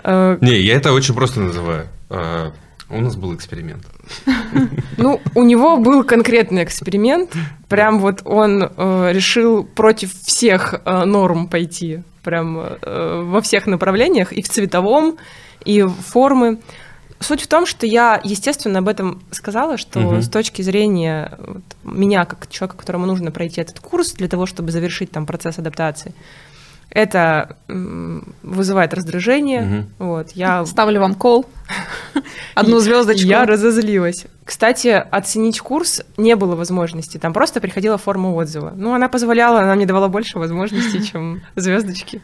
э, Не, я это очень просто называю. У нас был эксперимент. Ну, у него был конкретный эксперимент. Прям вот он э, решил против всех э, норм пойти. Прям э, во всех направлениях, и в цветовом, и в формы. Суть в том, что я, естественно, об этом сказала, что Мгм. с точки зрения вот, меня, как человека, которому нужно пройти этот курс для того, чтобы завершить там процесс адаптации, это вызывает раздражение. Мгм. Вот, я Ставлю вам кол. <laughs> Одну звездочку. я разозлилась. Кстати, оценить курс не было возможности. Там просто приходила форма отзыва. Ну, она позволяла, она мне давала больше возможностей, <laughs> чем звездочки.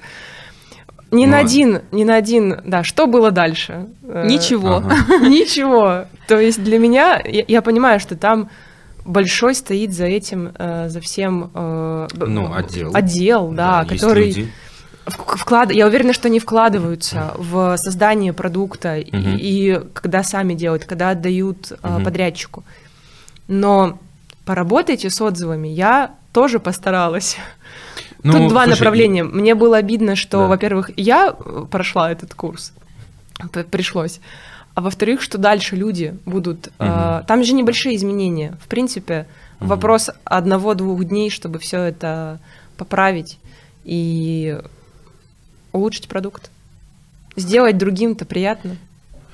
Ни Ну, на а- один, ни на один, да, что было дальше? Э, Ничего. Ага. <laughs> Ничего. То есть для меня, я, я понимаю, что там большой стоит за этим, э, за всем... э, Ну, отдел. Отдел, да, есть который... люди. Вклад... Я уверена, что они вкладываются в создание продукта и- Мгм. и, когда сами делают, когда отдают Мгм. подрядчику. Но поработайте с отзывами. Я тоже постаралась. Ну, Тут два слушай, направления. Мне было обидно, что, Да. во-первых, я прошла этот курс, пришлось. А во-вторых, что дальше люди будут... э, Мгм. там же небольшие изменения. В принципе, Вопрос одного-двух дней, чтобы все это поправить и улучшить продукт. Сделать другим-то приятно.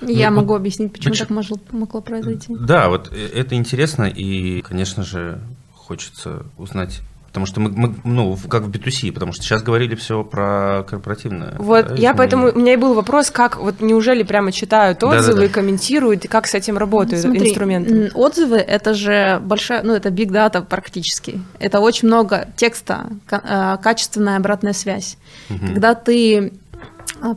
Я Ну, могу вот объяснить, почему почему- так могло, могло произойти. Да, вот э, это интересно, и, конечно же, хочется узнать. Потому что мы, мы, ну, как в B2C, потому что сейчас говорили все про корпоративное. Вот да, я поэтому, у изменение. меня и был вопрос, как, вот неужели прямо читают Да-да-да. отзывы, комментируют, и как с этим работают Смотри, инструменты? Отзывы — это же большая, ну, это big data практически. Это очень много текста, э, качественная обратная связь. Мгм. Когда ты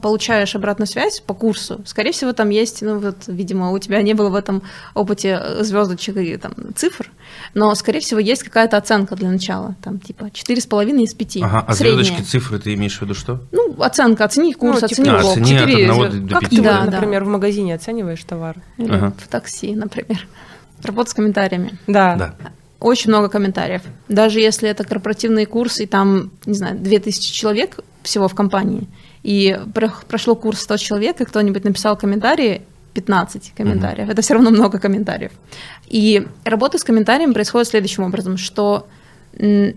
получаешь обратную связь по курсу, скорее всего, там есть, ну вот, видимо, у тебя не было в этом опыте звездочек и там цифр, но, скорее всего, есть какая-то оценка для начала, там, типа, 4,5 из 5. Ага, а средняя. звездочки, цифры ты имеешь в виду что? Ну, оценка, оцени курс, Ну, типа, оцени А, блог. оцени от Четыре одного звезд- до Как пяти. ты, Да, да. например, в магазине оцениваешь товар? Или Ага. в такси, например. <laughs> Работа с комментариями. Да. Да. Очень много комментариев. Даже если это корпоративный курс, и там, не знаю, 2000 человек всего в компании, и про- прошло курс 100 человек, и кто-нибудь написал комментарии, 15 комментариев. Это все равно много комментариев. И работа с комментариями происходит следующим образом, что мы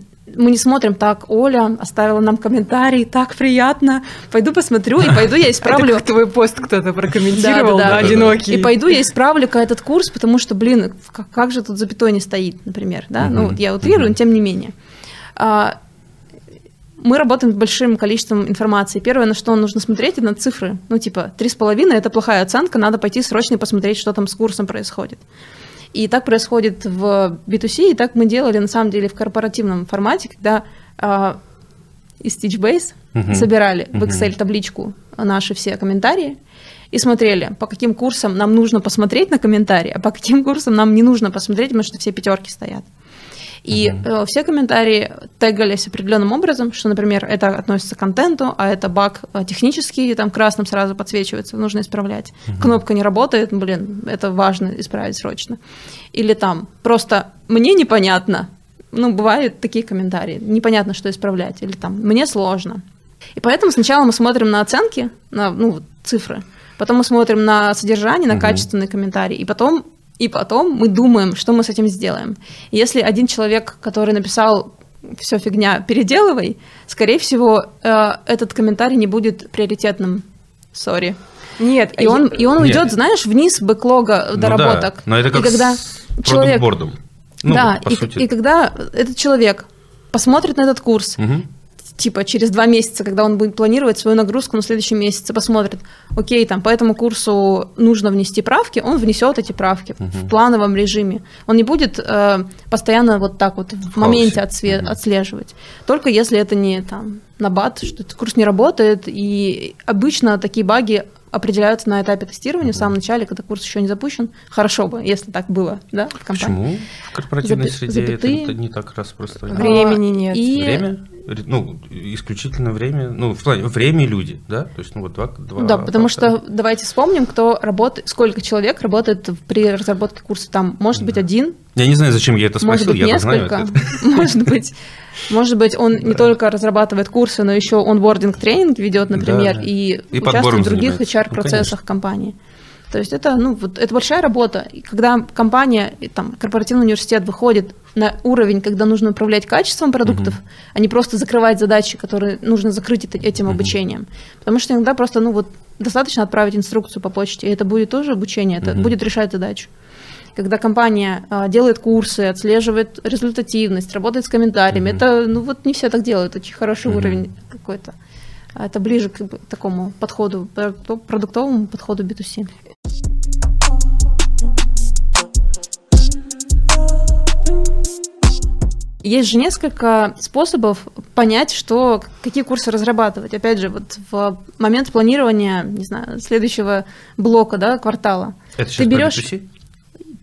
не смотрим так, Оля оставила нам комментарий, так приятно, пойду посмотрю и пойду я <laughs> исправлю. Это твой пост кто-то прокомментировал, да, одинокий. И пойду я исправлю-ка этот курс, потому что, блин, как, же тут запятой не стоит, например, да? Ну, я утрирую, но тем не менее. Мы работаем с большим количеством информации. Первое, на что нужно смотреть, это на цифры. Ну, типа, три с половиной – это плохая оценка, надо пойти срочно и посмотреть, что там с курсом происходит. И так происходит в B2C, и так мы делали, на самом деле, в корпоративном формате, когда а, из Stitchbase Мгм. собирали в Мгм. Excel-табличку наши все комментарии и смотрели, по каким курсам нам нужно посмотреть на комментарии, а по каким курсам нам не нужно посмотреть, потому что все пятерки стоят. И э, все комментарии тегались определенным образом, что, например, это относится к контенту, а это баг э, технический, там красным сразу подсвечивается, нужно исправлять. Кнопка не работает, блин, это важно исправить срочно. Или там просто мне непонятно, ну, бывают такие комментарии, непонятно, что исправлять, или там мне сложно. И поэтому сначала мы смотрим на оценки, на ну, цифры, потом мы смотрим на содержание, на Мгм. качественный комментарий, и потом и потом мы думаем, что мы с этим сделаем. Если один человек, который написал все фигня, переделывай, скорее всего, э, этот комментарий не будет приоритетным. Сори. Нет, И он, и он Нет. уйдет, знаешь, вниз бэклога Ну доработок. да, но это как и когда с человек, продуктбордом. Ну, да, и, сути. и когда этот человек посмотрит на этот курс, Мгм. Типа через два месяца, когда он будет планировать свою нагрузку на следующий месяц, и посмотрит, окей, там по этому курсу нужно внести правки, он внесет эти правки в плановом режиме. Он не будет э, постоянно вот так вот в, В моменте отсве- Мгм. отслеживать. Только если это не там на бат, что этот курс не работает, и обычно такие баги определяются на этапе тестирования в самом начале, когда курс еще не запущен. Хорошо бы, если так было, да, в компании. Почему в корпоративной Запя- среде это запятые. не- не так распространено? Времени нет. И Время? Ну, исключительно время. Ну, в плане время и люди, да? То есть, ну, вот два, два Да, потому фактора. что давайте вспомним, кто работает, сколько человек работает при разработке курса. Там может быть один, Я не знаю, зачем я это может спросил, быть я знаю несколько, ответ. <laughs> может быть, может быть, он не только разрабатывает курсы, но еще онбординг тренинг ведет, например, Да. и, И участвует в других. Ну, HR-процессах компании. То есть это, ну, вот, это большая работа. И когда компания, и там, корпоративный университет выходит на уровень, когда нужно управлять качеством продуктов, а не просто закрывать задачи, которые нужно закрыть этим обучением. Потому что иногда просто, ну, вот, достаточно отправить инструкцию по почте, и это будет тоже обучение, это Мгм. будет решать задачу. Когда компания а, делает курсы, отслеживает результативность, работает с комментариями, Мгм. это, ну, вот не все так делают, очень хороший Мгм. уровень какой-то. А Это ближе к такому подходу, продуктов- продуктовому подходу B2C. Есть же несколько способов понять, что, какие курсы разрабатывать. Опять же, вот в момент планирования, не знаю, следующего блока, да, квартала. Это Ты берешь B2C?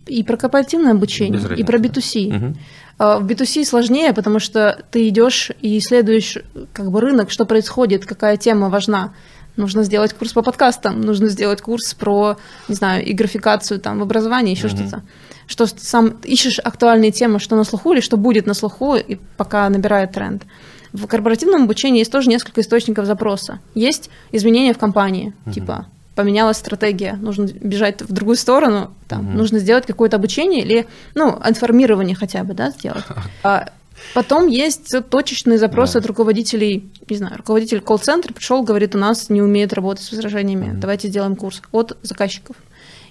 и про корпоративное обучение, и про разницы. B2C. Мгм. А В B2C сложнее, потому что ты идешь и исследуешь как бы рынок, что происходит, какая тема важна. Нужно сделать курс по подкастам, нужно сделать курс про, не знаю, и графикацию там в образовании, еще Мгм. что-то. Что сам ищешь актуальные темы, что на слуху или что будет на слуху, и пока набирает тренд. В корпоративном обучении есть тоже несколько источников запроса. Есть изменения в компании, Мгм. типа поменялась стратегия, нужно бежать в другую сторону, там, угу. нужно сделать какое-то обучение или, ну, информирование хотя бы, да, сделать. <laughs> А потом есть точечные запросы да. от руководителей, не знаю, руководитель колл-центра пришел, говорит, у нас не умеют работать с возражениями, угу. давайте сделаем курс от заказчиков.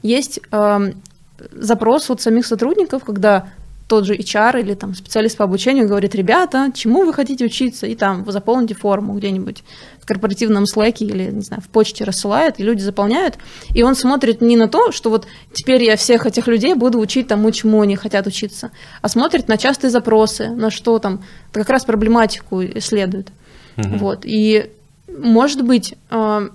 Есть э, запрос от самих сотрудников, когда тот же HR или там специалист по обучению говорит, ребята, чему вы хотите учиться, и там заполните форму где-нибудь в корпоративном слэке или, не знаю, в почте рассылает, и люди заполняют, и он смотрит не на то, что вот теперь я всех этих людей буду учить тому, чему они хотят учиться, а смотрит на частые запросы, на что там, как раз проблематику исследует. Угу. Вот, и может быть, э,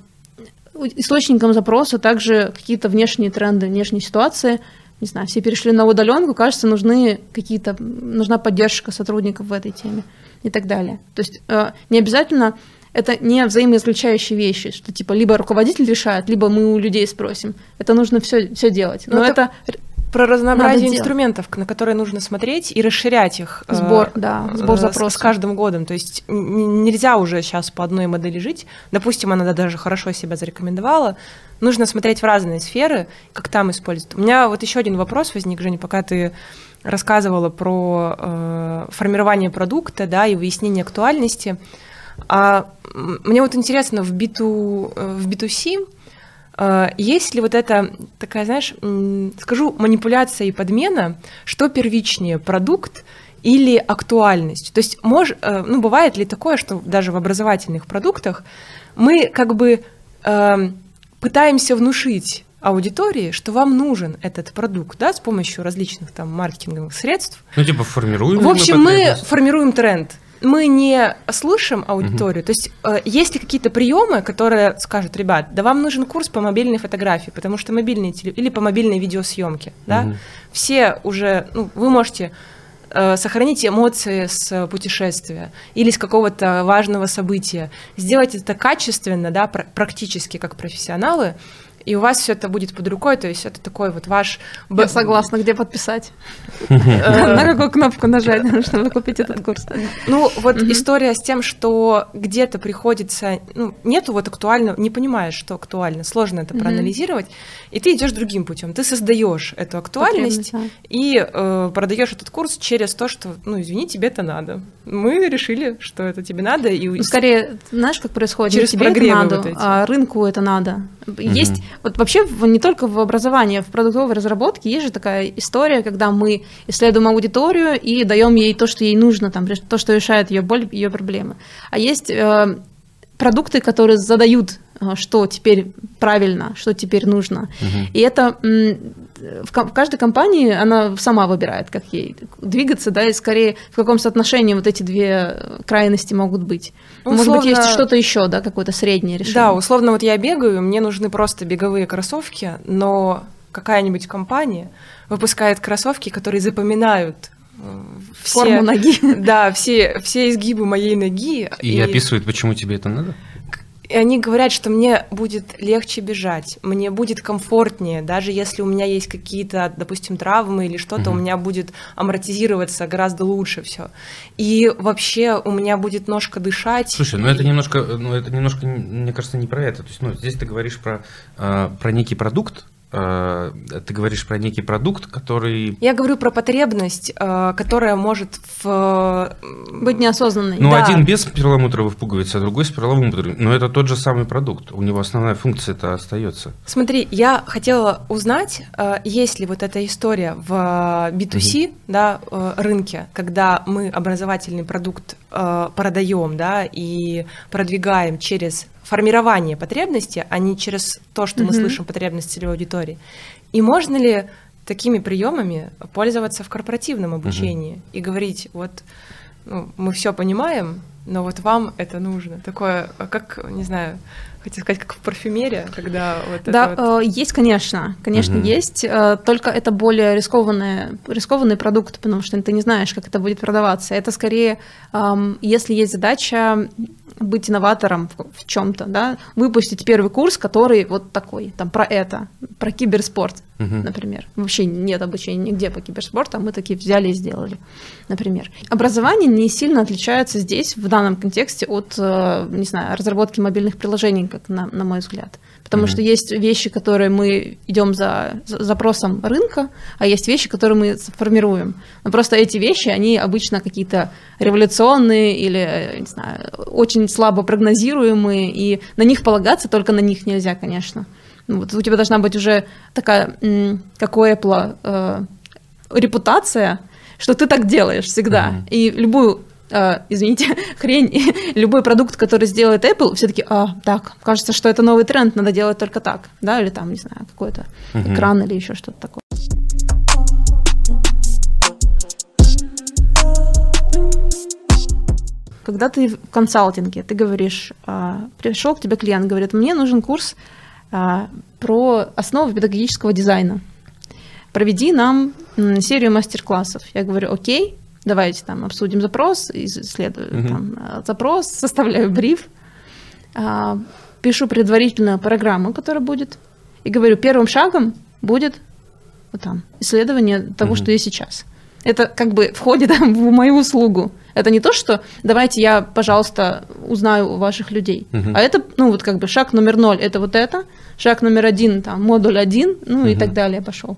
источником запроса также какие-то внешние тренды, внешние ситуации – не знаю, все перешли на удаленку, кажется, нужны какие-то, нужна поддержка сотрудников в этой теме и так далее. То есть э, не обязательно это не взаимоисключающие вещи, что типа либо руководитель решает, либо мы у людей спросим. Это нужно все, все делать. Но, Но это, это про разнообразие Надо инструментов, делать. на которые нужно смотреть и расширять их. Э, сбор, э, да, сбор запросов. С, каждым годом. То есть нельзя уже сейчас по одной модели жить. Допустим, она даже хорошо себя зарекомендовала. Нужно смотреть в разные сферы, как там используют. У меня вот еще один вопрос возник, Женя, пока ты рассказывала про э, формирование продукта, да, и выяснение актуальности. А мне вот интересно в, B2, э, в B2C а, есть ли вот эта такая, знаешь, скажу, манипуляция и подмена, что первичнее, продукт или актуальность? То есть, мож, э, ну, бывает ли такое, что даже в образовательных продуктах мы как бы э, пытаемся внушить аудитории, что вам нужен этот продукт, да, с помощью различных там маркетинговых средств. Ну, типа формируем. В общем, мы формируем тренд мы не слышим аудиторию. Угу. То есть э, есть ли какие-то приемы, которые скажут, ребят, да вам нужен курс по мобильной фотографии, потому что мобильные теле... или по мобильной видеосъемке, да? Угу. Все уже, ну, вы можете э, сохранить эмоции с путешествия или с какого-то важного события, сделать это качественно, да, практически как профессионалы, и у вас все это будет под рукой, то есть это такой вот ваш... Я согласна, где подписать? На какую кнопку нажать, <laughs> чтобы купить этот курс? Ну, вот история с тем, что где-то приходится... Ну, нету вот актуального, не понимаешь, что актуально, сложно это проанализировать, и ты идешь другим путем. Ты создаешь эту актуальность и э, продаешь этот курс через то, что, ну, извини, тебе это надо. Мы решили, что это тебе надо. И... Ну, скорее, знаешь, как происходит? Через тебе это надо, а рынку это надо. Есть вот вообще не только в образовании, а в продуктовой разработке есть же такая история, когда мы исследуем аудиторию и даем ей то, что ей нужно, там, то, что решает ее боль, ее проблемы. А есть э, продукты, которые задают, что теперь правильно, что теперь нужно. Угу. И это в каждой компании она сама выбирает, как ей двигаться, да, и скорее в каком соотношении вот эти две крайности могут быть. Ну, Может быть, есть что-то еще, да, какое-то среднее решение. Да, условно, вот я бегаю, мне нужны просто беговые кроссовки, но какая-нибудь компания выпускает кроссовки, которые запоминают э, все, форму ноги. <laughs> Да, все, все изгибы моей ноги. И, и описывает, почему тебе это надо? И они говорят, что мне будет легче бежать, мне будет комфортнее, даже если у меня есть какие-то, допустим, травмы или что-то, угу. у меня будет амортизироваться гораздо лучше все. И вообще у меня будет ножка дышать. Слушай, ну это немножко, ну это немножко, мне кажется, не про это. То есть, ну, здесь ты говоришь про, э, про некий продукт, ты говоришь про некий продукт, который... Я говорю про потребность, э, которая может в... быть неосознанной. Ну, да. один без перламутровых пуговиц, а другой с перламутровыми. Но это тот же самый продукт. У него основная функция это остается. Смотри, я хотела узнать, э, есть ли вот эта история в B2C угу. да, рынке, когда мы образовательный продукт продаем да, и продвигаем через формирование потребности, а не через то, что mm-hmm. мы слышим потребность целевой аудитории. И можно ли такими приемами пользоваться в корпоративном обучении mm-hmm. и говорить, вот ну, мы все понимаем, но вот вам это нужно. Такое, как, не знаю, хотел сказать, как в парфюмерии, когда вот Да, это вот... Э, есть, конечно, конечно, угу. есть, э, только это более рискованный, рискованный продукт, потому что ты не знаешь, как это будет продаваться. Это скорее, если есть задача быть инноватором в, в чем-то, да, выпустить первый курс, который вот такой, там про это, про киберспорт, uh-huh. например. Вообще нет обучения нигде по киберспорту, а мы такие взяли и сделали, например. Образование не сильно отличается здесь, в данном контексте, от, э, не знаю, разработки мобильных приложений, как на, на мой взгляд. Потому что есть вещи, которые мы идем за, за запросом рынка, а есть вещи, которые мы формируем. Но просто эти вещи, они обычно какие-то революционные или, не знаю, очень слабо прогнозируемые, и на них полагаться только на них нельзя, конечно. Ну вот у тебя должна быть уже такая, как у Apple, э, репутация, что ты так делаешь всегда. Mm-hmm. И любую Uh, извините, <laughs> хрень, любой продукт, который сделает Apple, все таки а, так, кажется, что это новый тренд, надо делать только так, да, или там, не знаю, какой-то uh-huh. экран или еще что-то такое. Когда ты в консалтинге, ты говоришь, а, пришел к тебе клиент, говорит, мне нужен курс а, про основы педагогического дизайна. Проведи нам серию мастер-классов. Я говорю, окей, давайте там обсудим запрос, исследую угу. там, э, запрос, <laughs> составляю бриф, а, пишу предварительно программу, которая будет, и говорю, первым шагом будет вот там, исследование того, угу. что есть сейчас. Это как бы входит в мою услугу. Это не то, что давайте я, пожалуйста, узнаю у ваших людей. Угу. А это, ну, вот как бы шаг номер ноль это вот это, шаг номер один, там, модуль один, ну угу. и так далее пошел.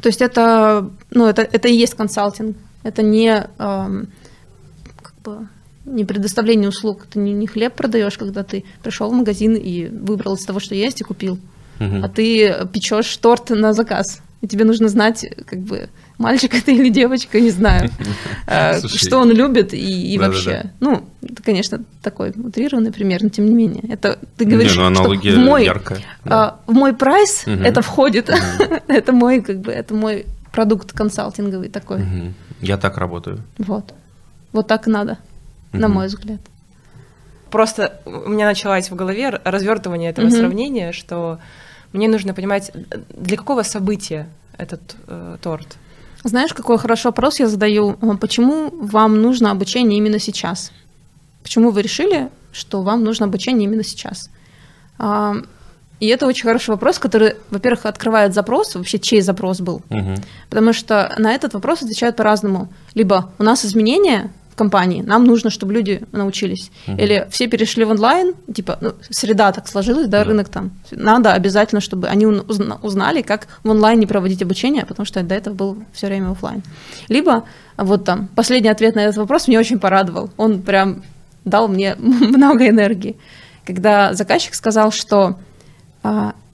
То есть это, ну, это, это и есть консалтинг. Это не, как бы, не предоставление услуг. Ты не, не хлеб продаешь, когда ты пришел в магазин и выбрал из того, что есть, и купил. Угу. А ты печешь торт на заказ. И тебе нужно знать, как бы, мальчик это или девочка, не знаю, <laughs> э, что он любит и, и вообще. Ну, это, конечно, такой утрированный пример, но тем не менее. Это ты говоришь, не, ну, что в мой, яркая, да. в мой прайс угу. это входит. Угу. <laughs> это мой, как бы, это мой продукт консалтинговый такой. Угу. Я так работаю. Вот. Вот так и надо, угу. на мой взгляд. Просто у меня началось в голове развертывание этого угу. сравнения, что мне нужно понимать, для какого события этот э, торт. Знаешь, какой хороший вопрос я задаю? Почему вам нужно обучение именно сейчас? Почему вы решили, что вам нужно обучение именно сейчас? И это очень хороший вопрос, который, во-первых, открывает запрос, вообще чей запрос был. Угу. Потому что на этот вопрос отвечают по-разному. Либо у нас изменения в компании, нам нужно, чтобы люди научились. Угу. Или все перешли в онлайн, типа, ну, среда так сложилась, да, да, рынок там. Надо обязательно, чтобы они узнали, как в онлайне проводить обучение, потому что до этого был все время офлайн. Либо вот там последний ответ на этот вопрос меня очень порадовал. Он прям дал мне <laughs> много энергии. Когда заказчик сказал, что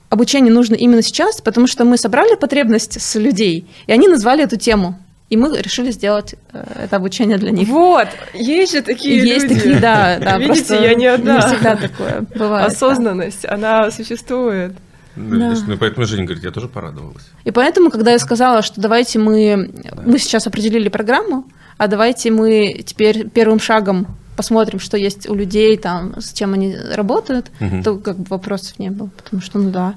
обучение нужно именно сейчас, потому что мы собрали потребность с людей, и они назвали эту тему. И мы решили сделать э, это обучение для них. Вот, есть же такие есть люди. Есть такие, да, да. <laughs> Видите, я не одна. Не всегда такое бывает. Осознанность, да. она существует. Да, да. Ну, поэтому Женя говорит, я тоже порадовалась. И поэтому, когда я сказала, что давайте мы, да. мы сейчас определили программу, а давайте мы теперь первым шагом посмотрим, что есть у людей, там, с чем они работают, угу. то как бы вопросов не было. Потому что, ну да,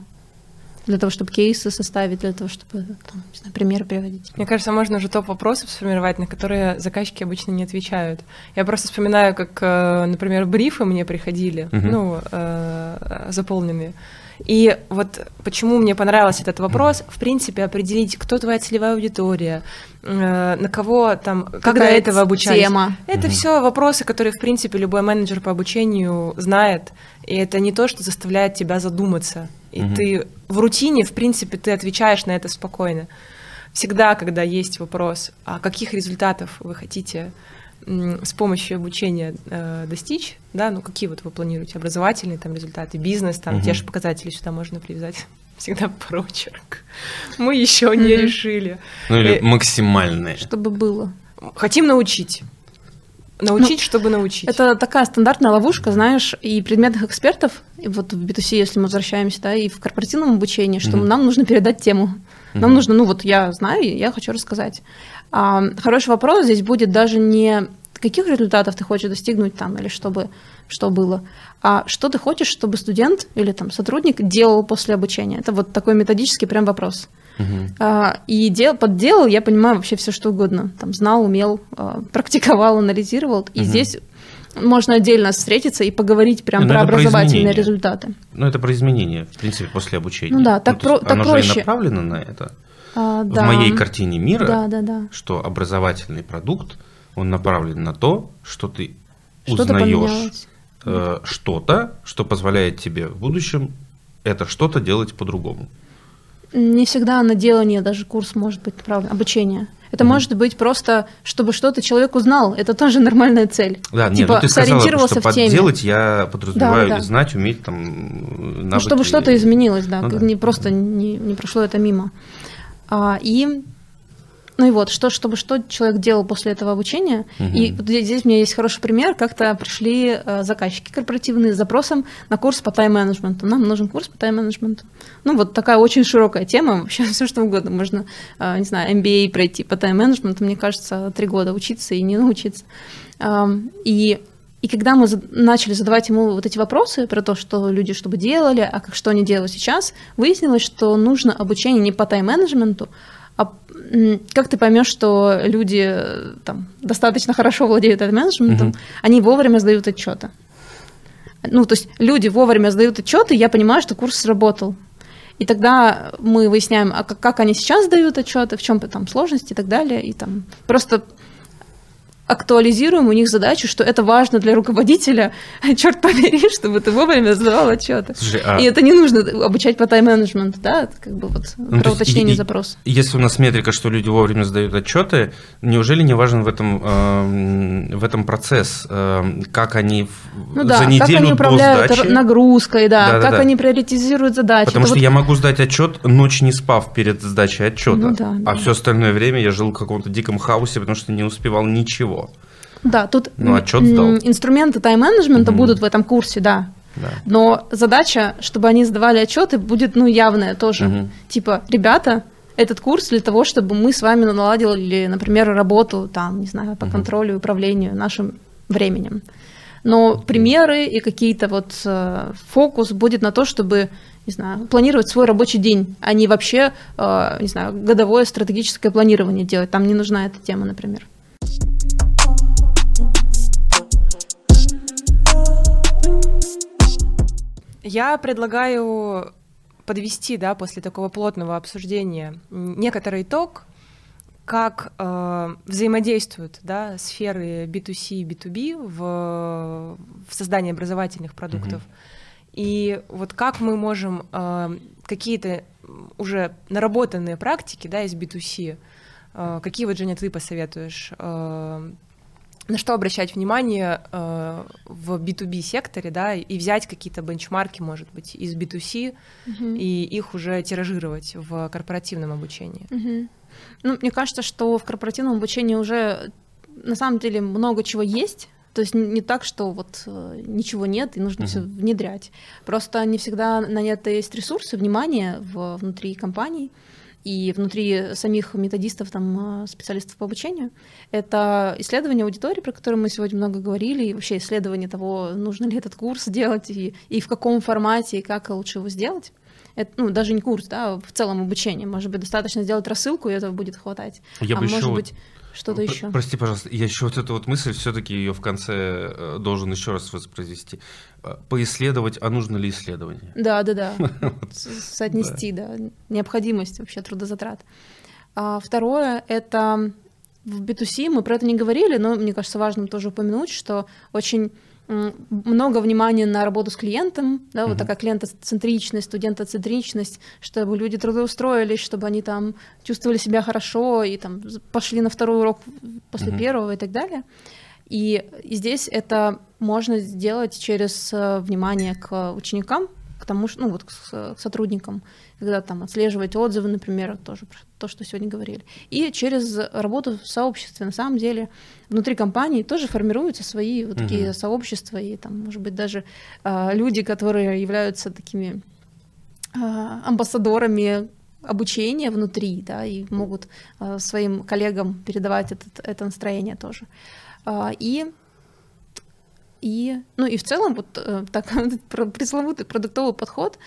для того, чтобы кейсы составить, для того, чтобы там, не знаю, примеры приводить. Мне кажется, можно уже топ вопросов сформировать, на которые заказчики обычно не отвечают. Я просто вспоминаю, как, э, например, брифы мне приходили, угу. ну, э, заполненные. И вот почему мне понравился этот вопрос, в принципе, определить, кто твоя целевая аудитория, э, на кого там, Какая когда этого обучались. Тема. Это угу. все вопросы, которые, в принципе, любой менеджер по обучению знает, и это не то, что заставляет тебя задуматься. И угу. ты в рутине, в принципе, ты отвечаешь на это спокойно. Всегда, когда есть вопрос, а каких результатов вы хотите с помощью обучения э, достичь, да, ну какие вот вы планируете образовательные там результаты, бизнес, там угу. те же показатели сюда можно привязать. <laughs> Всегда прочерк. Мы еще не решили. Ну или э, максимальные. Чтобы было. Хотим научить. Научить, ну, чтобы научить. Это такая стандартная ловушка, знаешь, и предметных экспертов, и вот в B2C, если мы возвращаемся, да, и в корпоративном обучении, что mm нам нужно передать тему. Нам mm нужно, ну вот я знаю, я хочу рассказать. А, хороший вопрос здесь будет даже не каких результатов ты хочешь достигнуть там, или чтобы что было, а что ты хочешь, чтобы студент или там сотрудник делал после обучения. Это вот такой методический прям вопрос. Uh-huh. А, и дел, подделал, я понимаю вообще все что угодно. Там знал, умел, а, практиковал, анализировал. И uh-huh. здесь можно отдельно встретиться и поговорить прям Но про образовательные про результаты. Ну, это про изменения, в принципе, после обучения. Ну да, так, ну, про, так оно проще. же и направлено на это. А, в да. моей картине мира, да, да, да. что образовательный продукт, он направлен на то, что ты что узнаешь э, что-то, что позволяет тебе в будущем это что-то делать по-другому. Не всегда на делание даже курс может быть, правда, обучение. Это mm-hmm. может быть просто, чтобы что-то человек узнал. Это тоже нормальная цель. Да, типа, нет, ну ты сказала, что подделать я подразумеваю да, да. знать, уметь там навыки. Ну, чтобы что-то изменилось, да, ну, да. не просто не, не прошло это мимо. А, и ну и вот, что, чтобы что человек делал после этого обучения. Угу. И вот здесь у меня есть хороший пример. Как-то пришли э, заказчики корпоративные с запросом на курс по тайм-менеджменту. Нам нужен курс по тайм-менеджменту. Ну вот такая очень широкая тема. Вообще <laughs> все что угодно. Можно, э, не знаю, MBA пройти по тайм-менеджменту. Мне кажется, три года учиться и не <laughs> научиться. И и когда мы начали задавать ему вот эти вопросы про то, что люди чтобы делали, а как что они делают сейчас, выяснилось, что нужно обучение не по тайм-менеджменту, а как ты поймешь, что люди э, там, достаточно хорошо владеют этим менеджментом, угу. они вовремя сдают отчеты. Ну, то есть люди вовремя сдают отчеты, я понимаю, что курс сработал. И тогда мы выясняем, а как, как они сейчас сдают отчеты, в чем там сложности и так далее. И там просто актуализируем у них задачу, что это важно для руководителя, <laughs> черт побери, чтобы ты вовремя сдавал отчеты. Слушай, а... И это не нужно обучать по тайм-менеджменту, да, это как бы вот ну, про уточнение запроса. Если у нас метрика, что люди вовремя сдают отчеты, неужели не важен в этом, э, в этом процесс, э, как они ну, да, за неделю как они управляют сдачи... нагрузкой, да, да как да, они приоритизируют задачи. Потому это что вот... я могу сдать отчет, ночь не спав перед сдачей отчета, ну, да, а да. все остальное время я жил в каком-то диком хаосе, потому что не успевал ничего. Да, тут ну, отчет сдал. инструменты тайм-менеджмента угу. будут в этом курсе, да. Да. Но задача, чтобы они сдавали отчеты, будет ну явная тоже. Угу. Типа, ребята, этот курс для того, чтобы мы с вами наладили, например, работу там, не знаю, по угу. контролю и управлению нашим временем. Но примеры и какие-то вот э, фокус будет на то, чтобы, не знаю, планировать свой рабочий день, а не вообще, э, не знаю, годовое стратегическое планирование делать. Там не нужна эта тема, например. Я предлагаю подвести, да, после такого плотного обсуждения некоторый итог, как э, взаимодействуют да, сферы B2C и B2B в, в создании образовательных продуктов. Mm-hmm. И вот как мы можем э, какие-то уже наработанные практики да, из B2C, э, какие вот, Женя, ты посоветуешь э, на что обращать внимание э, в B2B секторе, да, и взять какие-то бенчмарки, может быть, из B2C uh-huh. и их уже тиражировать в корпоративном обучении. Uh-huh. Ну, мне кажется, что в корпоративном обучении уже на самом деле много чего есть. То есть не так, что вот э, ничего нет и нужно uh-huh. все внедрять. Просто не всегда на это есть ресурсы, внимание в, внутри компаний и внутри самих методистов, там, а, специалистов по обучению. Это исследование аудитории, про которое мы сегодня много говорили, и вообще исследование того, нужно ли этот курс делать, и, и в каком формате, и как лучше его сделать. Это, ну, даже не курс, да, а в целом обучение. Может быть, достаточно сделать рассылку, и этого будет хватать. Я а бы может еще... быть, что-то еще. Прости, пожалуйста, я еще вот эту вот мысль все-таки ее в конце э, должен еще раз воспроизвести. Э, поисследовать, а нужно ли исследование? Да, да, да. <laughs> Соотнести, да. Необходимость вообще трудозатрат. А второе это в B2C, мы про это не говорили, но мне кажется важным тоже упомянуть, что очень много внимания на работу с клиентом, да, uh-huh. вот такая клиентоцентричность, студентоцентричность, чтобы люди трудоустроились, чтобы они там чувствовали себя хорошо и там пошли на второй урок после uh-huh. первого и так далее. И, здесь это можно сделать через э, внимание к ученикам, к тому, что, ну вот к, к сотрудникам, когда там отслеживать отзывы, например, тоже то, что сегодня говорили. И через работу в сообществе, на самом деле, внутри компании тоже формируются свои вот такие угу. сообщества, и там, может быть, даже э, люди, которые являются такими э, амбассадорами обучения внутри, да, и могут э, своим коллегам передавать этот, это настроение тоже. Э, и и, ну и в целом вот э, так <laughs> пресловутый продуктовый подход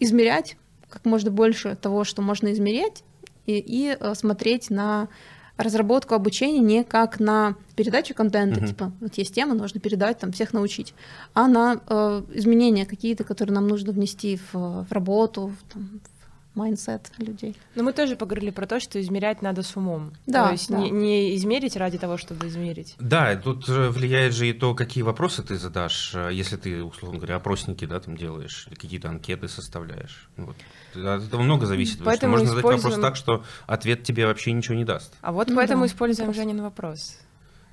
измерять как можно больше того, что можно измерять, и, и э, смотреть на разработку обучения не как на передачу контента, uh-huh. типа вот есть тема, нужно передать, там всех научить, а на э, изменения какие-то, которые нам нужно внести в, в работу, в, там, mindset людей. Но мы тоже поговорили про то, что измерять надо с умом. Да, То есть да. Не, не измерить ради того, чтобы измерить. Да, тут же влияет же и то, какие вопросы ты задашь, э, если ты, условно говоря, опросники, да, там делаешь, или какие-то анкеты составляешь. Вот. От этого много зависит. Поэтому можно задать вопрос используем- так, что ответ тебе вообще ничего не даст. А вот Ну поэтому да, используем. Женин вопрос.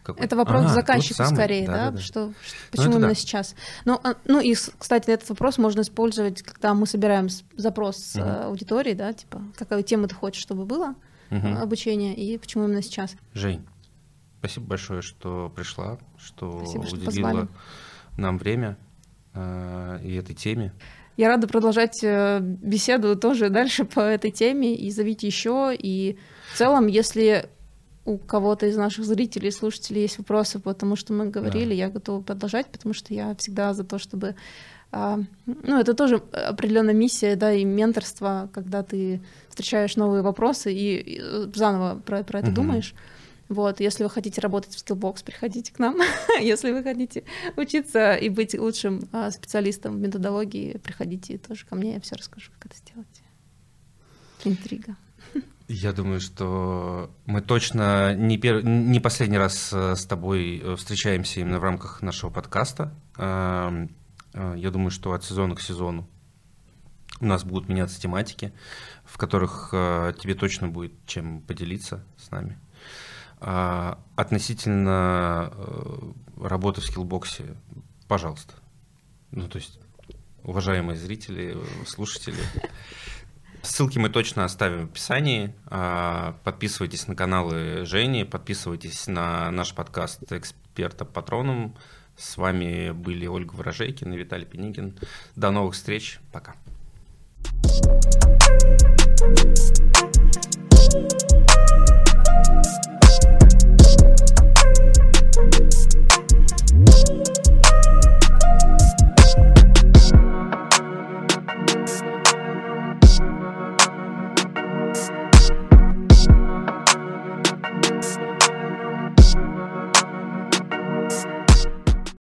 Какой? Это вопрос А, к заказчику самый. скорее, да? Да-да-да. Что, ш- Ну, почему это именно да. сейчас? Ну, а- ну и, кстати, этот вопрос можно использовать, когда мы собираем запрос с э, аудитории, да, типа, какую тему ты хочешь, чтобы было Мгм. э, обучение, и почему именно сейчас. Жень, спасибо большое, что пришла, что Спасибо, что уделила позвали. нам время э, и этой теме. Я рада продолжать э, беседу тоже дальше по этой теме, и зовите еще, и в целом, если у кого-то из наших зрителей, слушателей есть вопросы по тому, что мы говорили, я готова продолжать, потому что я всегда за то, чтобы... а, ну, это тоже определенная миссия, да, и менторство, когда ты встречаешь новые вопросы и, и, заново про, про это Мгм. думаешь. Вот, если вы хотите работать в Skillbox, приходите к нам. <laughs> если вы хотите учиться и быть лучшим а, специалистом в методологии, приходите тоже ко мне, я все расскажу, как это сделать. Интрига. Я думаю, что мы точно не, пер... не последний раз э, с тобой э, встречаемся именно в рамках нашего подкаста. Эм, э, Я думаю, что от сезона к сезону у нас будут меняться тематики, в которых тебе точно будет чем поделиться с нами. А, Относительно работы в скиллбоксе, пожалуйста. Ну, то есть, уважаемые зрители, слушатели, Ссылки мы точно оставим в описании. А, подписывайтесь на каналы Жени, подписывайтесь на наш подкаст «Эксперта патроном». С вами были Ольга Ворожейкина и Виталий Пеникин. До новых встреч. Пока. Thank you